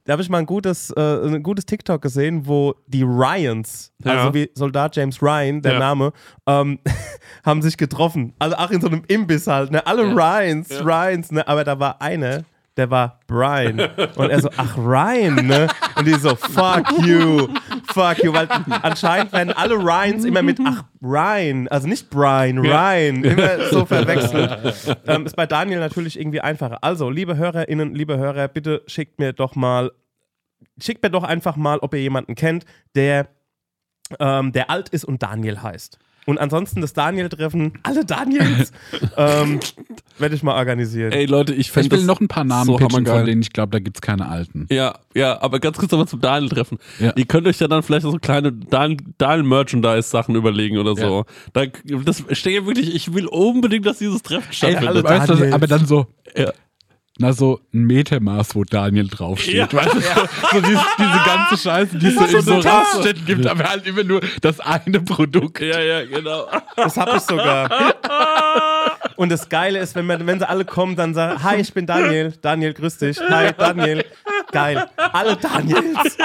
da habe ich mal ein gutes, äh, ein gutes TikTok gesehen, wo die Ryans, Ja. also wie Soldat James Ryan, der Ja. Name, ähm, haben sich getroffen. Also auch in so einem Imbiss halt, ne? Alle Ryans, Ryans, ne? Aber da war eine, der war Brian. Und er so, ach, Ryan, ne? Und die so, fuck you, fuck you. Weil anscheinend werden alle Ryans immer mit, ach, Ryan, also nicht Brian, Ryan, immer so verwechselt. ähm, ist bei Daniel natürlich irgendwie einfacher. Also, liebe HörerInnen, liebe Hörer, bitte schickt mir doch mal, schickt mir doch einfach mal, ob ihr jemanden kennt, der, ähm, der alt ist und Daniel heißt. Und ansonsten das Daniel-Treffen, alle Daniels, ähm, werde ich mal organisieren. Ey, Leute, ich Ich fände will das noch ein paar Namen so pitchen, von denen ich glaube, da gibt es keine alten. Ja, ja, aber ganz kurz nochmal zum Daniel-Treffen. Ja. Ihr könnt euch ja dann vielleicht so kleine Dan- Daniel-Merchandise-Sachen überlegen oder so. Da, das steht ja wirklich, ich will unbedingt, dass dieses Treffen stattfindet. alle Weißt aber dann so, Ja. Na so ein Metermaß, wo Daniel draufsteht. Ja. Weißt du, so, so diese, diese ganze Scheiße, die es so So in so. Raststätten gibt, aber halt immer nur das eine Produkt. ja, ja, genau. Das habe ich sogar. Und das Geile ist, wenn, man, wenn sie alle kommen, dann sagen, hi, ich bin Daniel. Daniel, grüß dich. Hi, Daniel. Geil. Alle Daniels.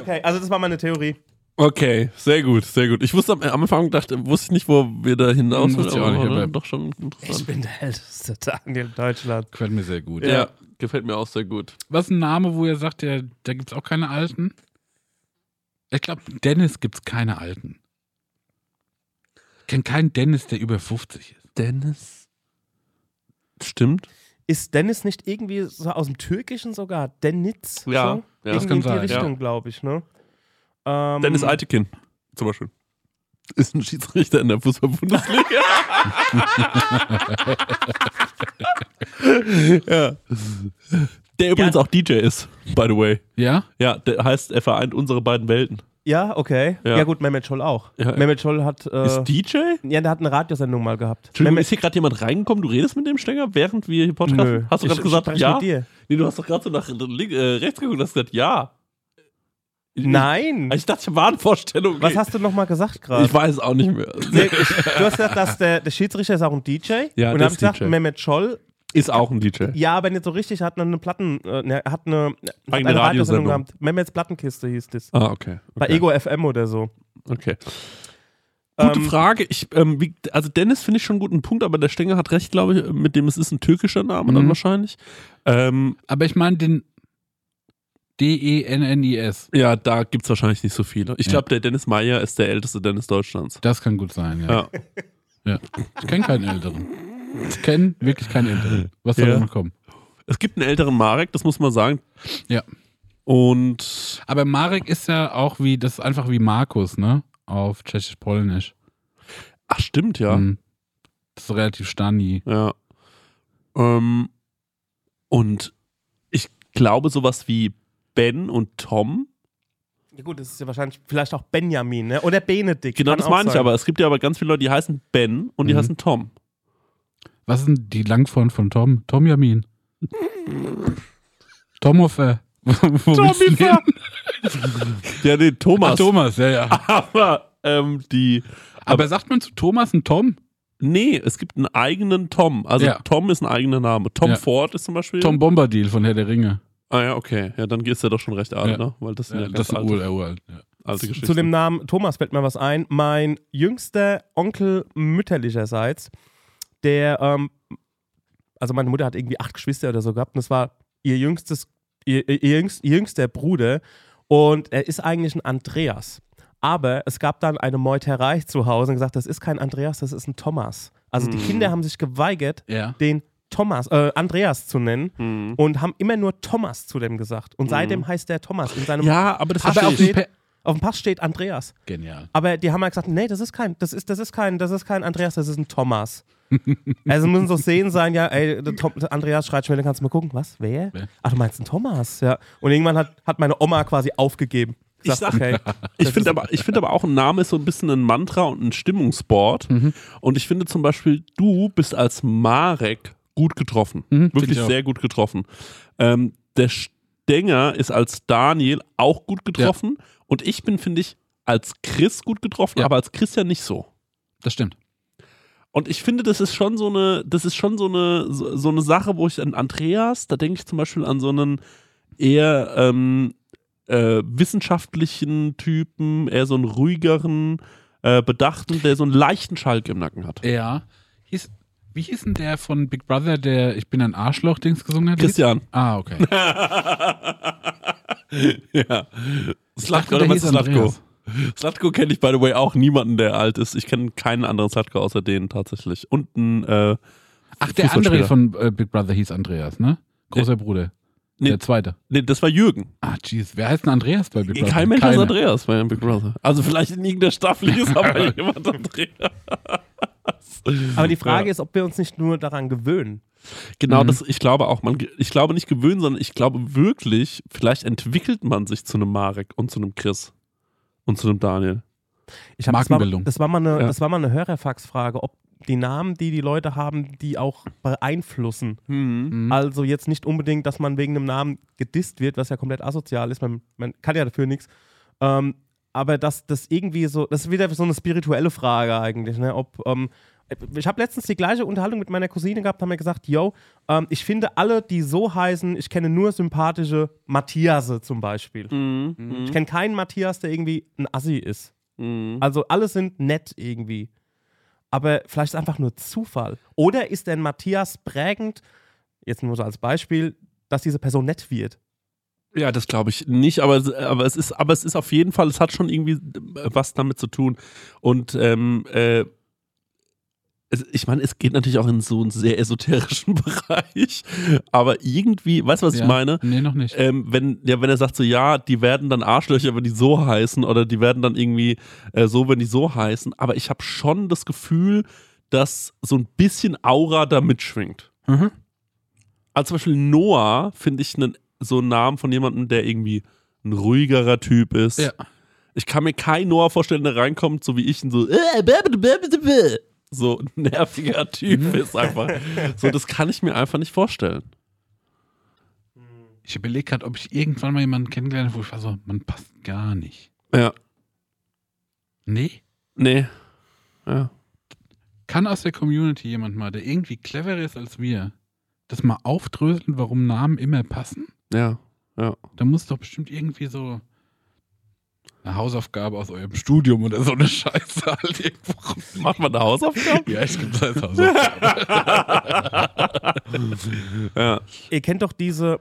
Okay, also das war meine Theorie. Okay, sehr gut, sehr gut. Ich wusste am, am Anfang, dachte, wusste ich nicht, wo wir da hinaus Hm, wusste ich auch nicht, aber- doch schon Ich bin der älteste Daniel Deutschland. Gefällt mir sehr gut. Ja, gefällt mir auch sehr gut. Was ist ein Name, wo ihr sagt, ja, da gibt es auch keine alten? Ich glaube, Dennis gibt es keine alten. Ich kenne keinen Dennis, der über 50 ist. Dennis. Stimmt. Ist Dennis nicht irgendwie so aus dem Türkischen sogar? Denitz? Ja, so? ja, das Irgendwie kann in die sein, Richtung, glaube ich, ne? Ähm, Dennis Eitekin, zum Beispiel. Ist ein Schiedsrichter in der Fußball-Bundesliga. ja. Der übrigens auch DJ ist, by the way. Ja? Ja, der heißt, er vereint unsere beiden Welten. Ja, okay. Ja. Ja, gut, Mehmet Scholl auch. Ja. Mehmet Scholl hat. Äh, Ist DJ? ja, der hat eine Radiosendung mal gehabt. Entschuldigung, Mehmet- ist hier gerade jemand reingekommen? Du redest mit dem Stenger, während wir hier podcasten? Nö. Hast du gerade gesagt, spreche ja? mit dir. Nee, du hast doch gerade so nach äh, rechts geguckt und hast gesagt, ja. Nein. Ich dachte, ich war eine Vorstellung. Was hast du nochmal gesagt gerade? Ich weiß es auch nicht mehr. Nee, ich, du hast gesagt, dass der, der Schiedsrichter ist auch ein DJ. Ja, und dann habe ich gesagt, DJ. Mehmet Scholl, Ist auch ein DJ. ja, aber nicht so richtig, hat eine Platten, äh, ne, hat eine, hat eine Radiosendung gehabt. Mehmets Plattenkiste hieß das. Ah, okay. Bei okay. Ego FM oder so. Okay. Gute Ähm, Frage. Ich, ähm, wie, also Dennis finde ich schon einen guten Punkt, aber der Stenger hat recht, glaube ich, mit dem es ist ein türkischer Name dann Mhm. wahrscheinlich. Ähm, Aber ich meine den D-E-N-N-I-S. ja, da gibt es wahrscheinlich nicht so viele. Ich Ja. glaube, der Dennis Meyer ist der älteste Dennis Deutschlands. Das kann gut sein, ja. Ja. ja. Ich kenne keinen Älteren. Ich kenne wirklich keinen Älteren. Was soll Ja. noch kommen? Es gibt einen älteren Marek, das muss man sagen. Ja. Und Aber Marek ist ja auch wie, das ist einfach wie Markus, ne? Auf Tschechisch-Polnisch. ach stimmt, ja. Mhm. Das ist relativ stani. Ja. Ähm, und ich glaube, sowas wie Ben und Tom. Ja gut, das ist ja wahrscheinlich vielleicht auch Benjamin, ne? Oder Benedikt. Genau, kann das meine ich aber. Es gibt ja aber ganz viele Leute, die heißen Ben und die Mhm. heißen Tom. Was ist denn die Langform von Tom? Tom Yamin. Tomofer. Wo willst du hin? Ja, nee, Thomas. Ach, Thomas, ja, ja. Aber ähm, die. Aber sagt man zu Thomas ein Tom? Nee, es gibt einen eigenen Tom. Also Ja. Tom ist ein eigener Name. Tom Ja. Ford ist zum Beispiel. Tom Bombadil von Herr der Ringe. Ah ja, okay. Ja, dann gehst du ja doch schon recht alt, Ja. ne? Weil das sind ja, Ja, ganz das ist alte, uralt. uralt ja. alte Geschichten. Zu dem Namen Thomas fällt mir was ein. Mein jüngster Onkel mütterlicherseits, der, ähm, also meine Mutter hat irgendwie acht Geschwister oder so gehabt und das war ihr jüngstes, ihr, ihr, jüngst, ihr jüngster Bruder und er ist eigentlich ein Andreas. Aber es gab dann eine Meuterei zu Hause und gesagt, das ist kein Andreas, das ist ein Thomas. Also die Mhm. Kinder haben sich geweigert, Ja. den Thomas, äh, Andreas zu nennen Mhm. und haben immer nur Thomas zu dem gesagt. Und seitdem heißt der Thomas. In seinem Ja, aber das Pass verstehe auf Pe- auf dem Pass steht Andreas. Genial. Aber die haben halt gesagt, nee, das ist kein, das ist, das ist kein, das ist kein Andreas, das ist ein Thomas. also müssen so Szenen sein, ja, ey, der Tom, der Andreas schreit schon wieder, kannst du mal gucken, was, wer? Wer? Ach, du meinst einen Thomas, ja. Und irgendwann hat, hat meine Oma quasi aufgegeben. Ich sag- okay. Ich finde aber, ich finde aber auch, ein Name ist so ein bisschen ein Mantra und ein Stimmungsboard. Mhm. Und ich finde zum Beispiel, du bist als Marek gut getroffen. Mhm, Wirklich sehr gut getroffen. Ähm, der Stenger ist als Daniel auch gut getroffen. Und ich bin, finde ich, als Chris gut getroffen, Ja. aber als Christian nicht so. Das stimmt. Und ich finde, das ist schon so eine, das ist schon so eine, so, so eine Sache, wo ich an Andreas, da denke ich zum Beispiel an so einen eher ähm, äh, wissenschaftlichen Typen, eher so einen ruhigeren, äh, bedachten, der so einen leichten Schalk im Nacken hat. Ja. Hieß, wie hieß denn der von Big Brother, der Ich bin ein Arschloch-Dings gesungen hat? Christian. Ah, okay. ja. Slatko, oder meinst du Slatko? Slatko kenne ich, by the way, auch niemanden, der alt ist. Ich kenne keinen anderen Slatko außer den tatsächlich. Und ein, äh, Ach, der andere von äh, Big Brother hieß Andreas, ne? Großer Bruder. Nee. Der zweite. nee, das war Jürgen. Ah, jeez. Wer heißt denn Andreas bei Big Brother? Kein Mensch heißt. Andreas bei Big Brother. Also vielleicht in irgendeiner Staffel ist aber jemand Andreas. Aber die Frage Ja. ist, ob wir uns nicht nur daran gewöhnen. Genau, Mhm. das, ich glaube auch, man, ich glaube nicht gewöhnen, sondern ich glaube wirklich, vielleicht entwickelt man sich zu einem Marek und zu einem Chris und zu einem Daniel. Ich hab, das, war, Markenbildung. das, war mal eine, Ja. das war mal eine Hörerfax-Frage, ob die Namen, die die Leute haben, die auch beeinflussen. Mhm. Also jetzt nicht unbedingt, dass man wegen einem Namen gedisst wird, was ja komplett asozial ist. Man, man kann ja dafür nichts. Ähm, aber dass das irgendwie so, das ist wieder so eine spirituelle Frage eigentlich. Ne? Ob, ähm, ich habe letztens die gleiche Unterhaltung mit meiner Cousine gehabt, haben mir gesagt, yo, ähm, ich finde alle, die so heißen, ich kenne nur sympathische Matthiase zum Beispiel. Mhm. Ich kenne keinen Matthias, der irgendwie ein Assi ist. Mhm. Also alle sind nett irgendwie. Aber vielleicht ist es einfach nur Zufall. Oder ist denn Matthias prägend, jetzt nur so als Beispiel, dass diese Person nett wird? Ja, das glaube ich nicht, aber, aber, es ist, aber es ist auf jeden Fall, es hat schon irgendwie was damit zu tun. Und ähm, äh, ich meine, es geht natürlich auch in so einen sehr esoterischen Bereich, aber irgendwie, weißt du, was Ja. ich meine? Nee, noch nicht. Ähm, wenn, ja, wenn er sagt so, ja, die werden dann Arschlöcher, wenn die so heißen, oder die werden dann irgendwie äh, so, wenn die so heißen, aber ich habe schon das Gefühl, dass so ein bisschen Aura da mitschwingt. Mhm. Also zum Beispiel Noah finde ich einen, so einen Namen von jemandem, der irgendwie ein ruhigerer Typ ist. Ja. Ich kann mir keinen Noah vorstellen, der reinkommt, so wie ich, und so, äh, so ein nerviger Typ ist einfach. So, das kann ich mir einfach nicht vorstellen. Ich überlege gerade, ob ich irgendwann mal jemanden kennengelernt habe, wo ich war so, man passt gar nicht. Ja, Nee. nee. Ja. Kann aus der Community jemand mal, der irgendwie cleverer ist als wir, das mal aufdröseln, warum Namen immer passen? Ja, Da muss doch bestimmt irgendwie so eine Hausaufgabe aus eurem Studium oder so eine Scheiße halt irgendwo. Macht man eine Hausaufgabe? Ja, ich glaube, das heißt Hausaufgabe. ja. Ihr kennt doch diese,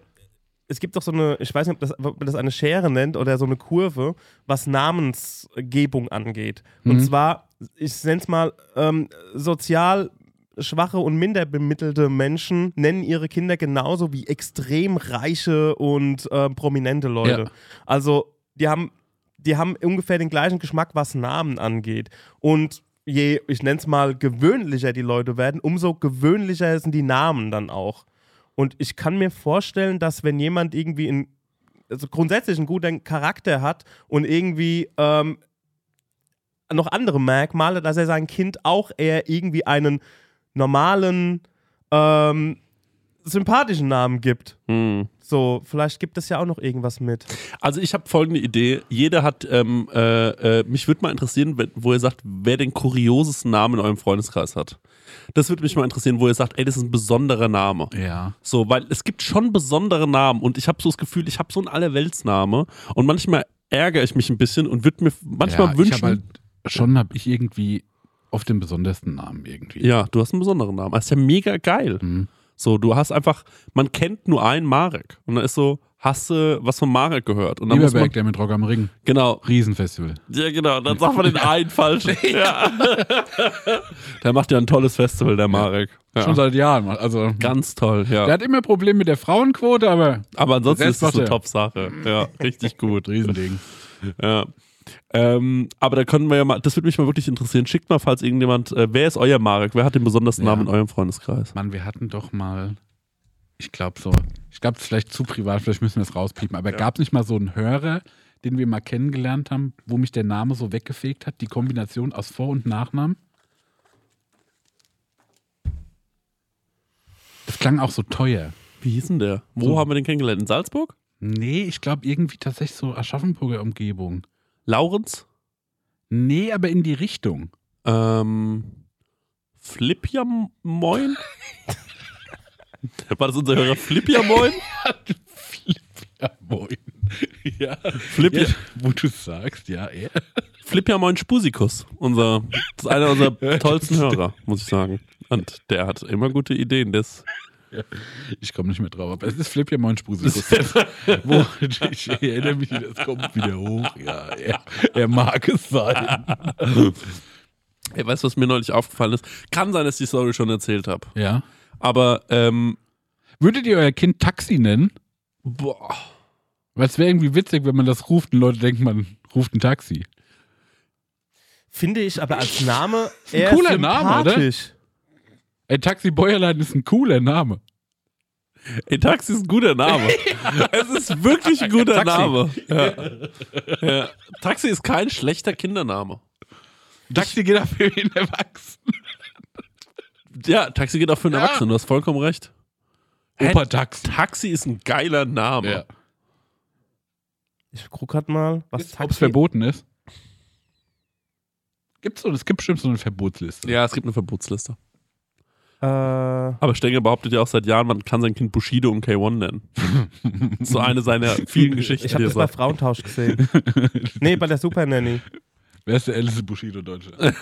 es gibt doch so eine, ich weiß nicht, ob, das, ob man das eine Schere nennt oder so eine Kurve, was Namensgebung angeht. Und Mhm. zwar, ich nenne es mal, ähm, sozial schwache und minder bemittelte Menschen nennen ihre Kinder genauso wie extrem reiche und äh, prominente Leute. Ja. Also die haben, die haben ungefähr den gleichen Geschmack, was Namen angeht. Und je, ich nenne es mal, gewöhnlicher die Leute werden, umso gewöhnlicher sind die Namen dann auch. Und ich kann mir vorstellen, dass wenn jemand irgendwie in, also grundsätzlich einen guten Charakter hat und irgendwie ähm, noch andere Merkmale, dass er sein Kind auch eher irgendwie einen normalen, ähm, sympathischen Namen gibt. Hm. So, vielleicht gibt es ja auch noch irgendwas mit. Also ich habe folgende Idee. Jeder hat, ähm, äh, äh, mich würde mal interessieren, wo ihr sagt, wer den kuriosesten Namen in eurem Freundeskreis hat. Das würde mich mal interessieren, wo ihr sagt, ey, das ist ein besonderer Name. Ja. So, weil es gibt schon besondere Namen und ich habe so das Gefühl, ich habe so einen Allerweltsname und manchmal ärgere ich mich ein bisschen und würde mir manchmal ja, wünschen. Ich hab halt, schon habe ich irgendwie auf den besondersten Namen irgendwie. ja, du hast einen besonderen Namen. Das ist ja mega geil. Mhm. So, du hast einfach, man kennt nur einen Marek und dann ist so, hast du was von Marek gehört? Und dann muss man, Lieberberg, der mit Rock am Ring. genau, Riesenfestival. Ja, genau. Dann sagt man den einen falschen. ja. Der macht ja ein tolles Festival, der Marek. Ja. Schon seit Jahren. Also, Ganz toll, ja. der hat immer Probleme mit der Frauenquote, aber Aber ansonsten ist das eine. Top-Sache. Ja, richtig gut. Riesending. Ja. Ähm, aber da können wir ja mal, das würde mich mal wirklich interessieren. Schickt mal, falls irgendjemand, äh, wer ist euer Marek? Wer hat den besondersten Ja. Namen in eurem Freundeskreis? Mann, wir hatten doch mal, ich glaube so, ich glaube, es ist vielleicht zu privat, vielleicht müssen wir es rauspiepen, aber gab es nicht mal so einen Hörer, den wir mal kennengelernt haben, wo mich der Name so weggefegt hat, die Kombination aus Vor- und Nachnamen? Das klang auch so teuer. Wie hieß denn der? Wo So. haben wir den kennengelernt? In Salzburg? Nee, ich glaube irgendwie tatsächlich so Aschaffenburger Umgebung. Laurenz? Nee, aber in die Richtung. Ähm, Flipja Moin? War das unser Hörer Flipja Moin? Ja, moin. Ja, Flip, ja, wo du sagst, ja, er. Flipja Moin Spusikus. Unser, das ist einer unserer tollsten Hörer, muss ich sagen. Und der hat immer gute Ideen. Das, Ich komme nicht mehr drauf, aber es ist Flip ja mein Spusikus. Wo ich erinnere mich, das kommt wieder hoch. Ja, er, er mag es sein. ey, weißt du, was mir neulich aufgefallen ist? Kann sein, dass ich die Story schon erzählt habe. Ja. Aber, ähm, Würdet ihr euer Kind Taxi nennen? boah. Weil es wäre irgendwie witzig, wenn man das ruft und Leute denken, man ruft ein Taxi. Finde ich aber als Name eher cooler Name, oder? Ey, Taxi Bäuerlein ist ein cooler Name. Ey, Taxi ist ein guter Name. es ist wirklich ein guter Taxi. Name. Ja. Ja. Taxi ist kein schlechter Kindername. Taxi geht dafür in Erwachsenen. Ja, Taxi geht auch für einen Ja. Erwachsenen, du hast vollkommen recht. Opa Taxi. Taxi ist ein geiler Name. Ja. Ich guck grad mal, was Ob es Taxi... verboten ist? Gibt's so, es gibt bestimmt so eine Verbotsliste. Ja, es gibt eine Verbotsliste. Äh, Aber Stenger behauptet ja auch seit Jahren, man kann sein Kind Bushido und K1 nennen. so eine seiner vielen Geschichten. ich habe er das bei. Frauentausch gesehen. nee, bei der Super Nanny. Wer ist der älteste Bushido Deutsche?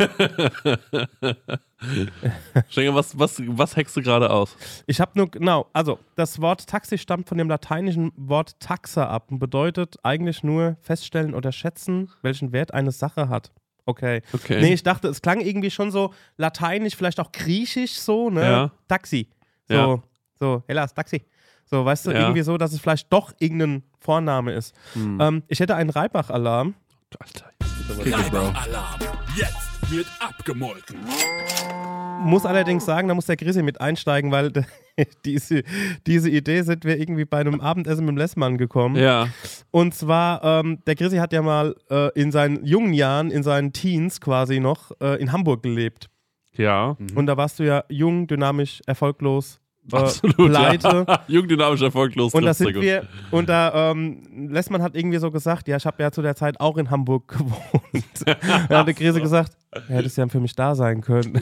Stenger, was, was, was hackst du gerade aus? Ich habe nur, genau, also das Wort Taxi stammt von dem lateinischen Wort taxa ab und bedeutet eigentlich nur feststellen oder schätzen, welchen Wert eine Sache hat. Okay. Okay. Nee, ich dachte, es klang irgendwie schon so lateinisch, vielleicht auch griechisch so, ne? Ja. Taxi. So, Ja. so, Hellas, Taxi. So, weißt du, Ja. irgendwie so, dass es vielleicht doch irgendein Vorname ist. Hm. Ähm, ich hätte einen Reibach-Alarm. Alter. Alarm. Jetzt wird abgemolken. Muss allerdings sagen, da muss der Grisi mit einsteigen, weil diese, diese Idee sind wir irgendwie bei einem Abendessen mit dem Lessmann gekommen. Ja. Und zwar, ähm, der Grisi hat ja mal äh, in seinen jungen Jahren, in seinen Teens quasi noch, äh, in Hamburg gelebt. Ja. Und da warst du ja jung, dynamisch, erfolglos, äh, Absolut. pleite. Ja. Jung, dynamisch, erfolglos. Und da sind wir, und da, ähm, Lessmann hat irgendwie so gesagt, ja, ich habe ja zu der Zeit auch in Hamburg gewohnt. da hat der Grisi gesagt, ja, hättest ja für mich da sein können.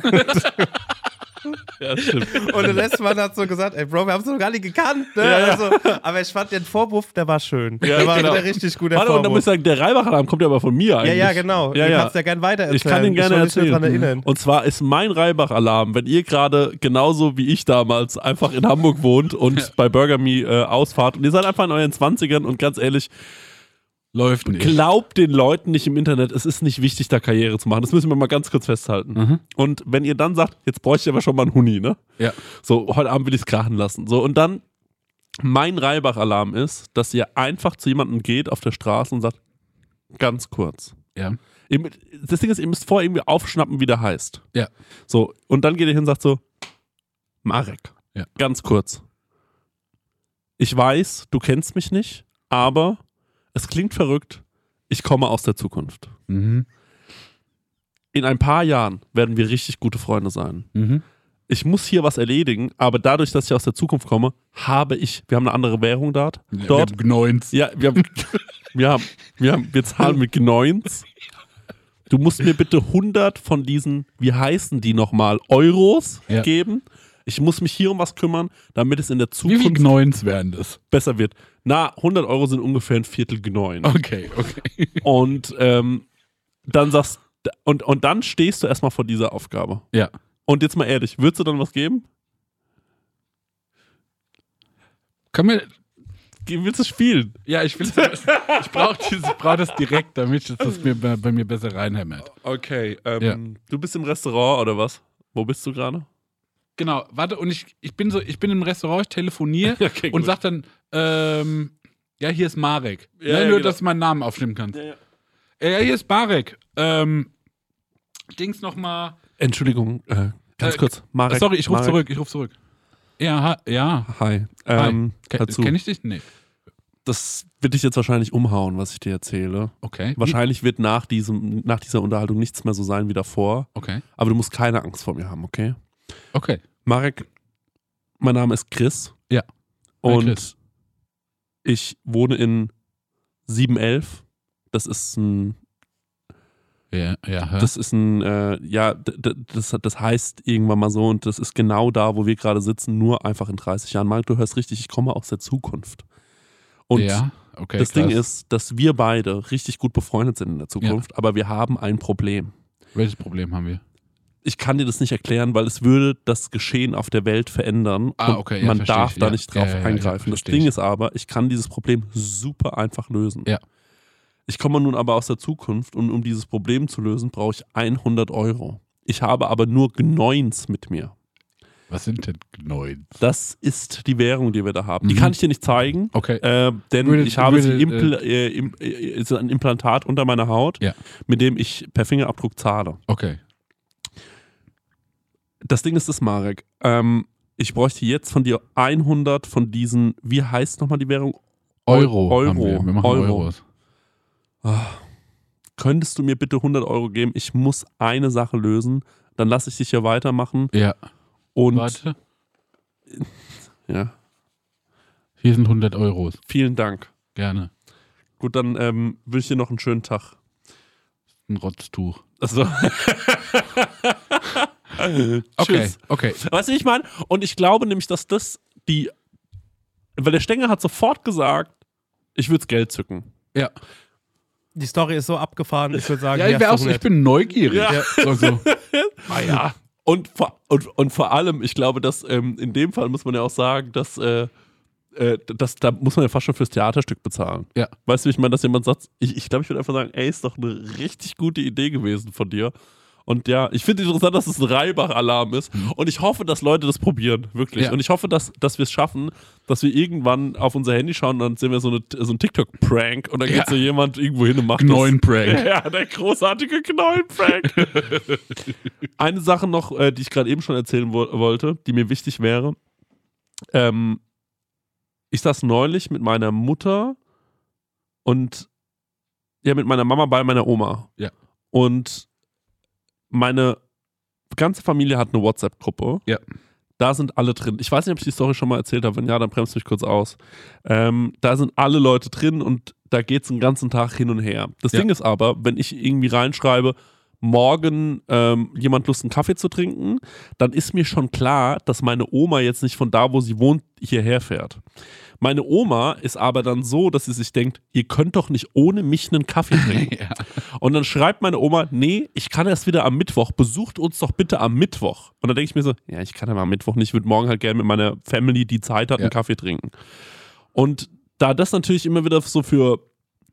Ja, stimmt. Und der Lessmann hat so gesagt, ey Bro, wir haben es noch gar nicht gekannt. Ne? Ja, ja. Also, aber ich fand den Vorwurf, der war schön. Ja, der war genau. richtig guter Warte, und da muss ich sagen, der Reibach-Alarm kommt ja aber von mir Ja, eigentlich. ja, genau. Ja, du ja. kannst ja gerne weiter erzählen. Ich kann ihn gerne erzählen. Dran erinnern. Und zwar ist mein Reibach-Alarm, wenn ihr gerade genauso wie ich damals einfach in Hamburg wohnt und bei Burger Me äh, ausfahrt und ihr seid einfach in euren 20ern und ganz ehrlich, Läuft nicht. glaubt den Leuten nicht im Internet, es ist nicht wichtig, da Karriere zu machen. Das müssen wir mal ganz kurz festhalten. Mhm. Und wenn ihr dann sagt, jetzt bräuchte ich aber schon mal einen Huni, ne? Ja. So, heute Abend will ich es krachen lassen. So, und dann mein Reibach-Alarm ist, dass ihr einfach zu jemandem geht auf der Straße und sagt, ganz kurz. Ja. Das Ding ist, ihr müsst vorher irgendwie aufschnappen, wie der heißt. Ja. So, und dann geht ihr hin und sagt so, Marek, Ja. ganz kurz. Ich weiß, du kennst mich nicht, aber es klingt verrückt, ich komme aus der Zukunft. Mhm. In ein paar Jahren werden wir richtig gute Freunde sein. Mhm. ich muss hier was erledigen, aber dadurch, dass ich aus der Zukunft komme, habe ich, wir haben eine andere Währung dort. dort. Gnoins. Ja, wir haben, wir haben, wir haben, wir zahlen mit Gnoins. Du musst mir bitte 100 von diesen, wie heißen die nochmal, Euros Ja. geben. Ich muss mich hier um was kümmern, damit es in der Wie viel Zukunft Gnoins wären das? besser wird. Na, 100 Euro sind ungefähr ein Viertel Gnoin. Okay, okay. Und ähm, dann sagst und, und dann stehst du erstmal vor dieser Aufgabe. Ja. Und jetzt mal ehrlich, würdest du dann was geben? Können wir. Willst du spielen? Ja, ich will Ich brauche ich brauch das direkt, damit es das mir bei, bei mir besser reinhämmert. Okay. Ähm, Ja. Du bist im Restaurant oder was? Wo bist du gerade? Genau, warte, und ich, ich bin so, ich bin im Restaurant, ich telefoniere Okay, und sag dann, ähm, ja, hier ist Marek. Ja, ne, ja, nur, genau. dass du meinen Namen aufnehmen kannst. Ja, ja. Äh, Ja, hier ist Marek. Ähm, Dings nochmal. Entschuldigung, äh, ganz Äh, kurz. Marek, Sorry, ich ruf Marek. zurück, ich ruf zurück. Ja, ha, ja. Hi. Ähm, Ke dazu. Kenn ich dich? Nee. Das wird dich jetzt wahrscheinlich umhauen, was ich dir erzähle. Okay. Wahrscheinlich wird nach, diesem, nach dieser Unterhaltung nichts mehr so sein wie davor. Okay. Aber du musst keine Angst vor mir haben, okay? Okay. Marek, mein Name ist Chris. Ja. Hi, Und Chris. ich wohne in 711. Das ist ein, Ja, ja. hä? das ist ein, äh, ja, das, das heißt irgendwann mal so und das ist genau da, wo wir gerade sitzen, nur einfach in 30 Jahren. Marek, du hörst richtig, ich komme aus der Zukunft. Und ja, okay. das krass. Ding ist, dass wir beide richtig gut befreundet sind in der Zukunft, aber wir haben ein Problem. Welches Problem haben wir? Ich kann dir das nicht erklären, weil es würde das Geschehen auf der Welt verändern Ah, und okay, ja, man darf ich, da ja. nicht drauf Ja, eingreifen. das Ding ich. ist aber, ich kann dieses Problem super einfach lösen. Ich komme nun aber aus der Zukunft und um dieses Problem zu lösen, brauche ich 100 Euro. Ich habe aber nur Gnoins mit mir. Was sind denn Gnoins? Das ist die Währung, die wir da haben. Die Mhm. kann ich dir nicht zeigen, Okay. äh, denn Würde- ich habe sie impl äh, äh, ist ein Implantat unter meiner Haut, mit dem ich per Fingerabdruck zahle. Okay. Das Ding ist das, Marek. Ähm, ich bräuchte jetzt von dir 100 von diesen, wie heißt nochmal die Währung? Euro. Euro. Wir. wir machen Euro. Euros. Könntest du mir bitte 100 Euro geben? Ich muss eine Sache lösen. Dann lasse ich dich hier weitermachen. Ja. Und Warte. ja, Hier sind 100 Euros. vielen Dank. Gerne. Gut, dann ähm, wünsche ich dir noch einen schönen Tag. Ein Rotztuch. Also. Okay. Tschüss. Okay. Weißt du, wie ich meine? Und ich glaube nämlich, dass das die. Weil der Stenger hat sofort gesagt, ich würde Geld zücken. Ja. Die Story ist so abgefahren, ich würde sagen, Ja, ich, wär auch so, ich bin neugierig. Ja. Also, Ah ja. Und vor, und, und vor allem, ich glaube, dass ähm, in dem Fall muss man ja auch sagen, dass, äh, äh, dass da muss man ja fast schon fürs Theaterstück bezahlen. Ja. Weißt du, wie ich meine, dass jemand sagt, ich, ich glaube, ich würde einfach sagen, ey, ist doch eine richtig gute Idee gewesen von dir. Und ja, ich finde interessant, dass es ein Reibach-Alarm ist. Und ich hoffe, dass Leute das probieren, wirklich. Ja. Und ich hoffe, dass, dass wir es schaffen, dass wir irgendwann auf unser Handy schauen und dann sehen wir so, eine, so ein TikTok-Prank und dann Ja. geht so jemand irgendwo hin und macht neuen. Prank. Ja, der großartige Knollenprank. Eine Sache noch, äh, die ich gerade eben schon erzählen wo wollte, die mir wichtig wäre. Ähm, ich saß neulich mit meiner Mutter und ja, mit meiner Mama bei meiner Oma. Ja. Und meine ganze Familie hat eine WhatsApp-Gruppe. Ja. Da sind alle drin. Ich weiß nicht, ob ich die Story schon mal erzählt habe. Wenn ja, dann bremst mich kurz aus. Ähm, da sind alle Leute drin und da geht es den ganzen Tag hin und her. Das Ja. Ding ist aber, wenn ich irgendwie reinschreibe, morgen ähm, jemand Lust, einen Kaffee zu trinken, dann ist mir schon klar, dass meine Oma jetzt nicht von da, wo sie wohnt, hierher fährt. Meine Oma ist aber dann so, dass sie sich denkt, ihr könnt doch nicht ohne mich einen Kaffee trinken. Ja. Und dann schreibt meine Oma, nee, ich kann erst wieder am Mittwoch, besucht uns doch bitte am Mittwoch. Und dann denke ich mir so, ja, ich kann aber am Mittwoch nicht, ich würde morgen halt gerne mit meiner Family, die Zeit hat, Ja. einen Kaffee trinken. Und da das natürlich immer wieder so für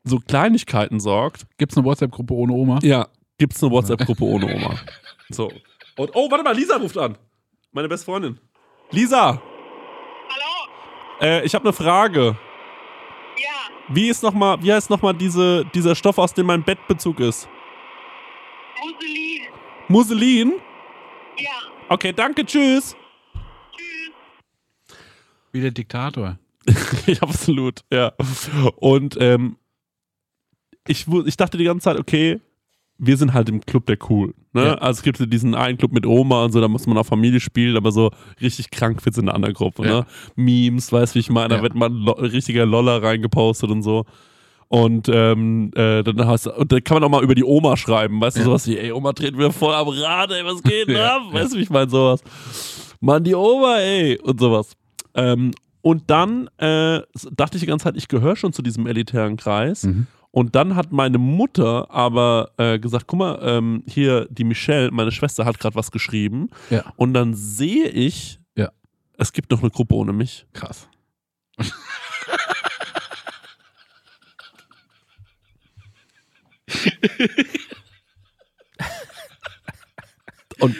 so Kleinigkeiten sorgt, Gibt es eine WhatsApp-Gruppe ohne Oma? ja, gibt es eine WhatsApp-Gruppe ohne Oma. So. Und, oh, warte mal, Lisa ruft an. Meine beste Freundin. Lisa, Hallo? äh, ich habe eine Frage. Ja, Wie ist noch mal, wie heißt nochmal diese, dieser Stoff, aus dem mein Bettbezug ist? Musselin. Musselin? Ja, Okay, danke, tschüss. tschüss. Wie der Diktator. absolut, ja. Und ähm, ich, ich dachte die ganze Zeit, okay, wir sind halt im Club der Cool. Ne? Ja. Also es gibt diesen einen Club mit Oma und so, da muss man auch Familie spielen, aber so richtig krank wird's in einer anderen Gruppe. Ja. Ne? Memes, weißt du, wie ich meine, da Ja. wird mal ein richtiger Loller reingepostet und so. Und ähm, äh, dann hast und dann kann man auch mal über die Oma schreiben, weißt du, sowas wie, ey, Oma dreht wieder voll am Rad, ey, was geht ab? Weißt du, wie ich meine, sowas. Mann, die Oma, ey, und sowas. Ähm, und dann äh, dachte ich die ganze Zeit, ich gehöre schon zu diesem elitären Kreis. Mhm. Und dann hat meine Mutter aber äh, gesagt, guck mal, ähm, hier die Michelle, meine Schwester, hat gerade was geschrieben. Ja. Und dann sehe ich, Ja. es gibt noch eine Gruppe ohne mich. Krass. Und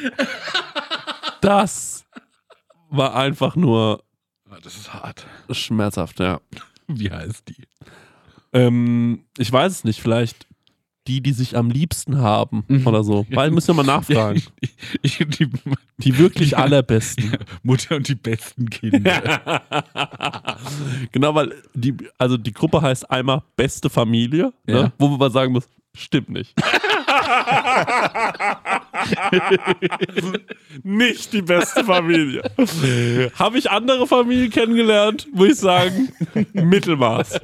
das war einfach nur Ah, Das ist hart. schmerzhaft, ja. Wie heißt die? Ähm, ich weiß es nicht, vielleicht die, die sich am liebsten haben Mhm. oder so. Weil müssen wir mal nachfragen. Ich, die Die wirklich allerbesten. Mutter und die besten Kinder. genau, weil die, also die Gruppe heißt einmal beste Familie, ne? Ja. wo man sagen muss, stimmt nicht. Nicht die beste Familie. Habe ich andere Familien kennengelernt, muss ich sagen, Mittelmaß.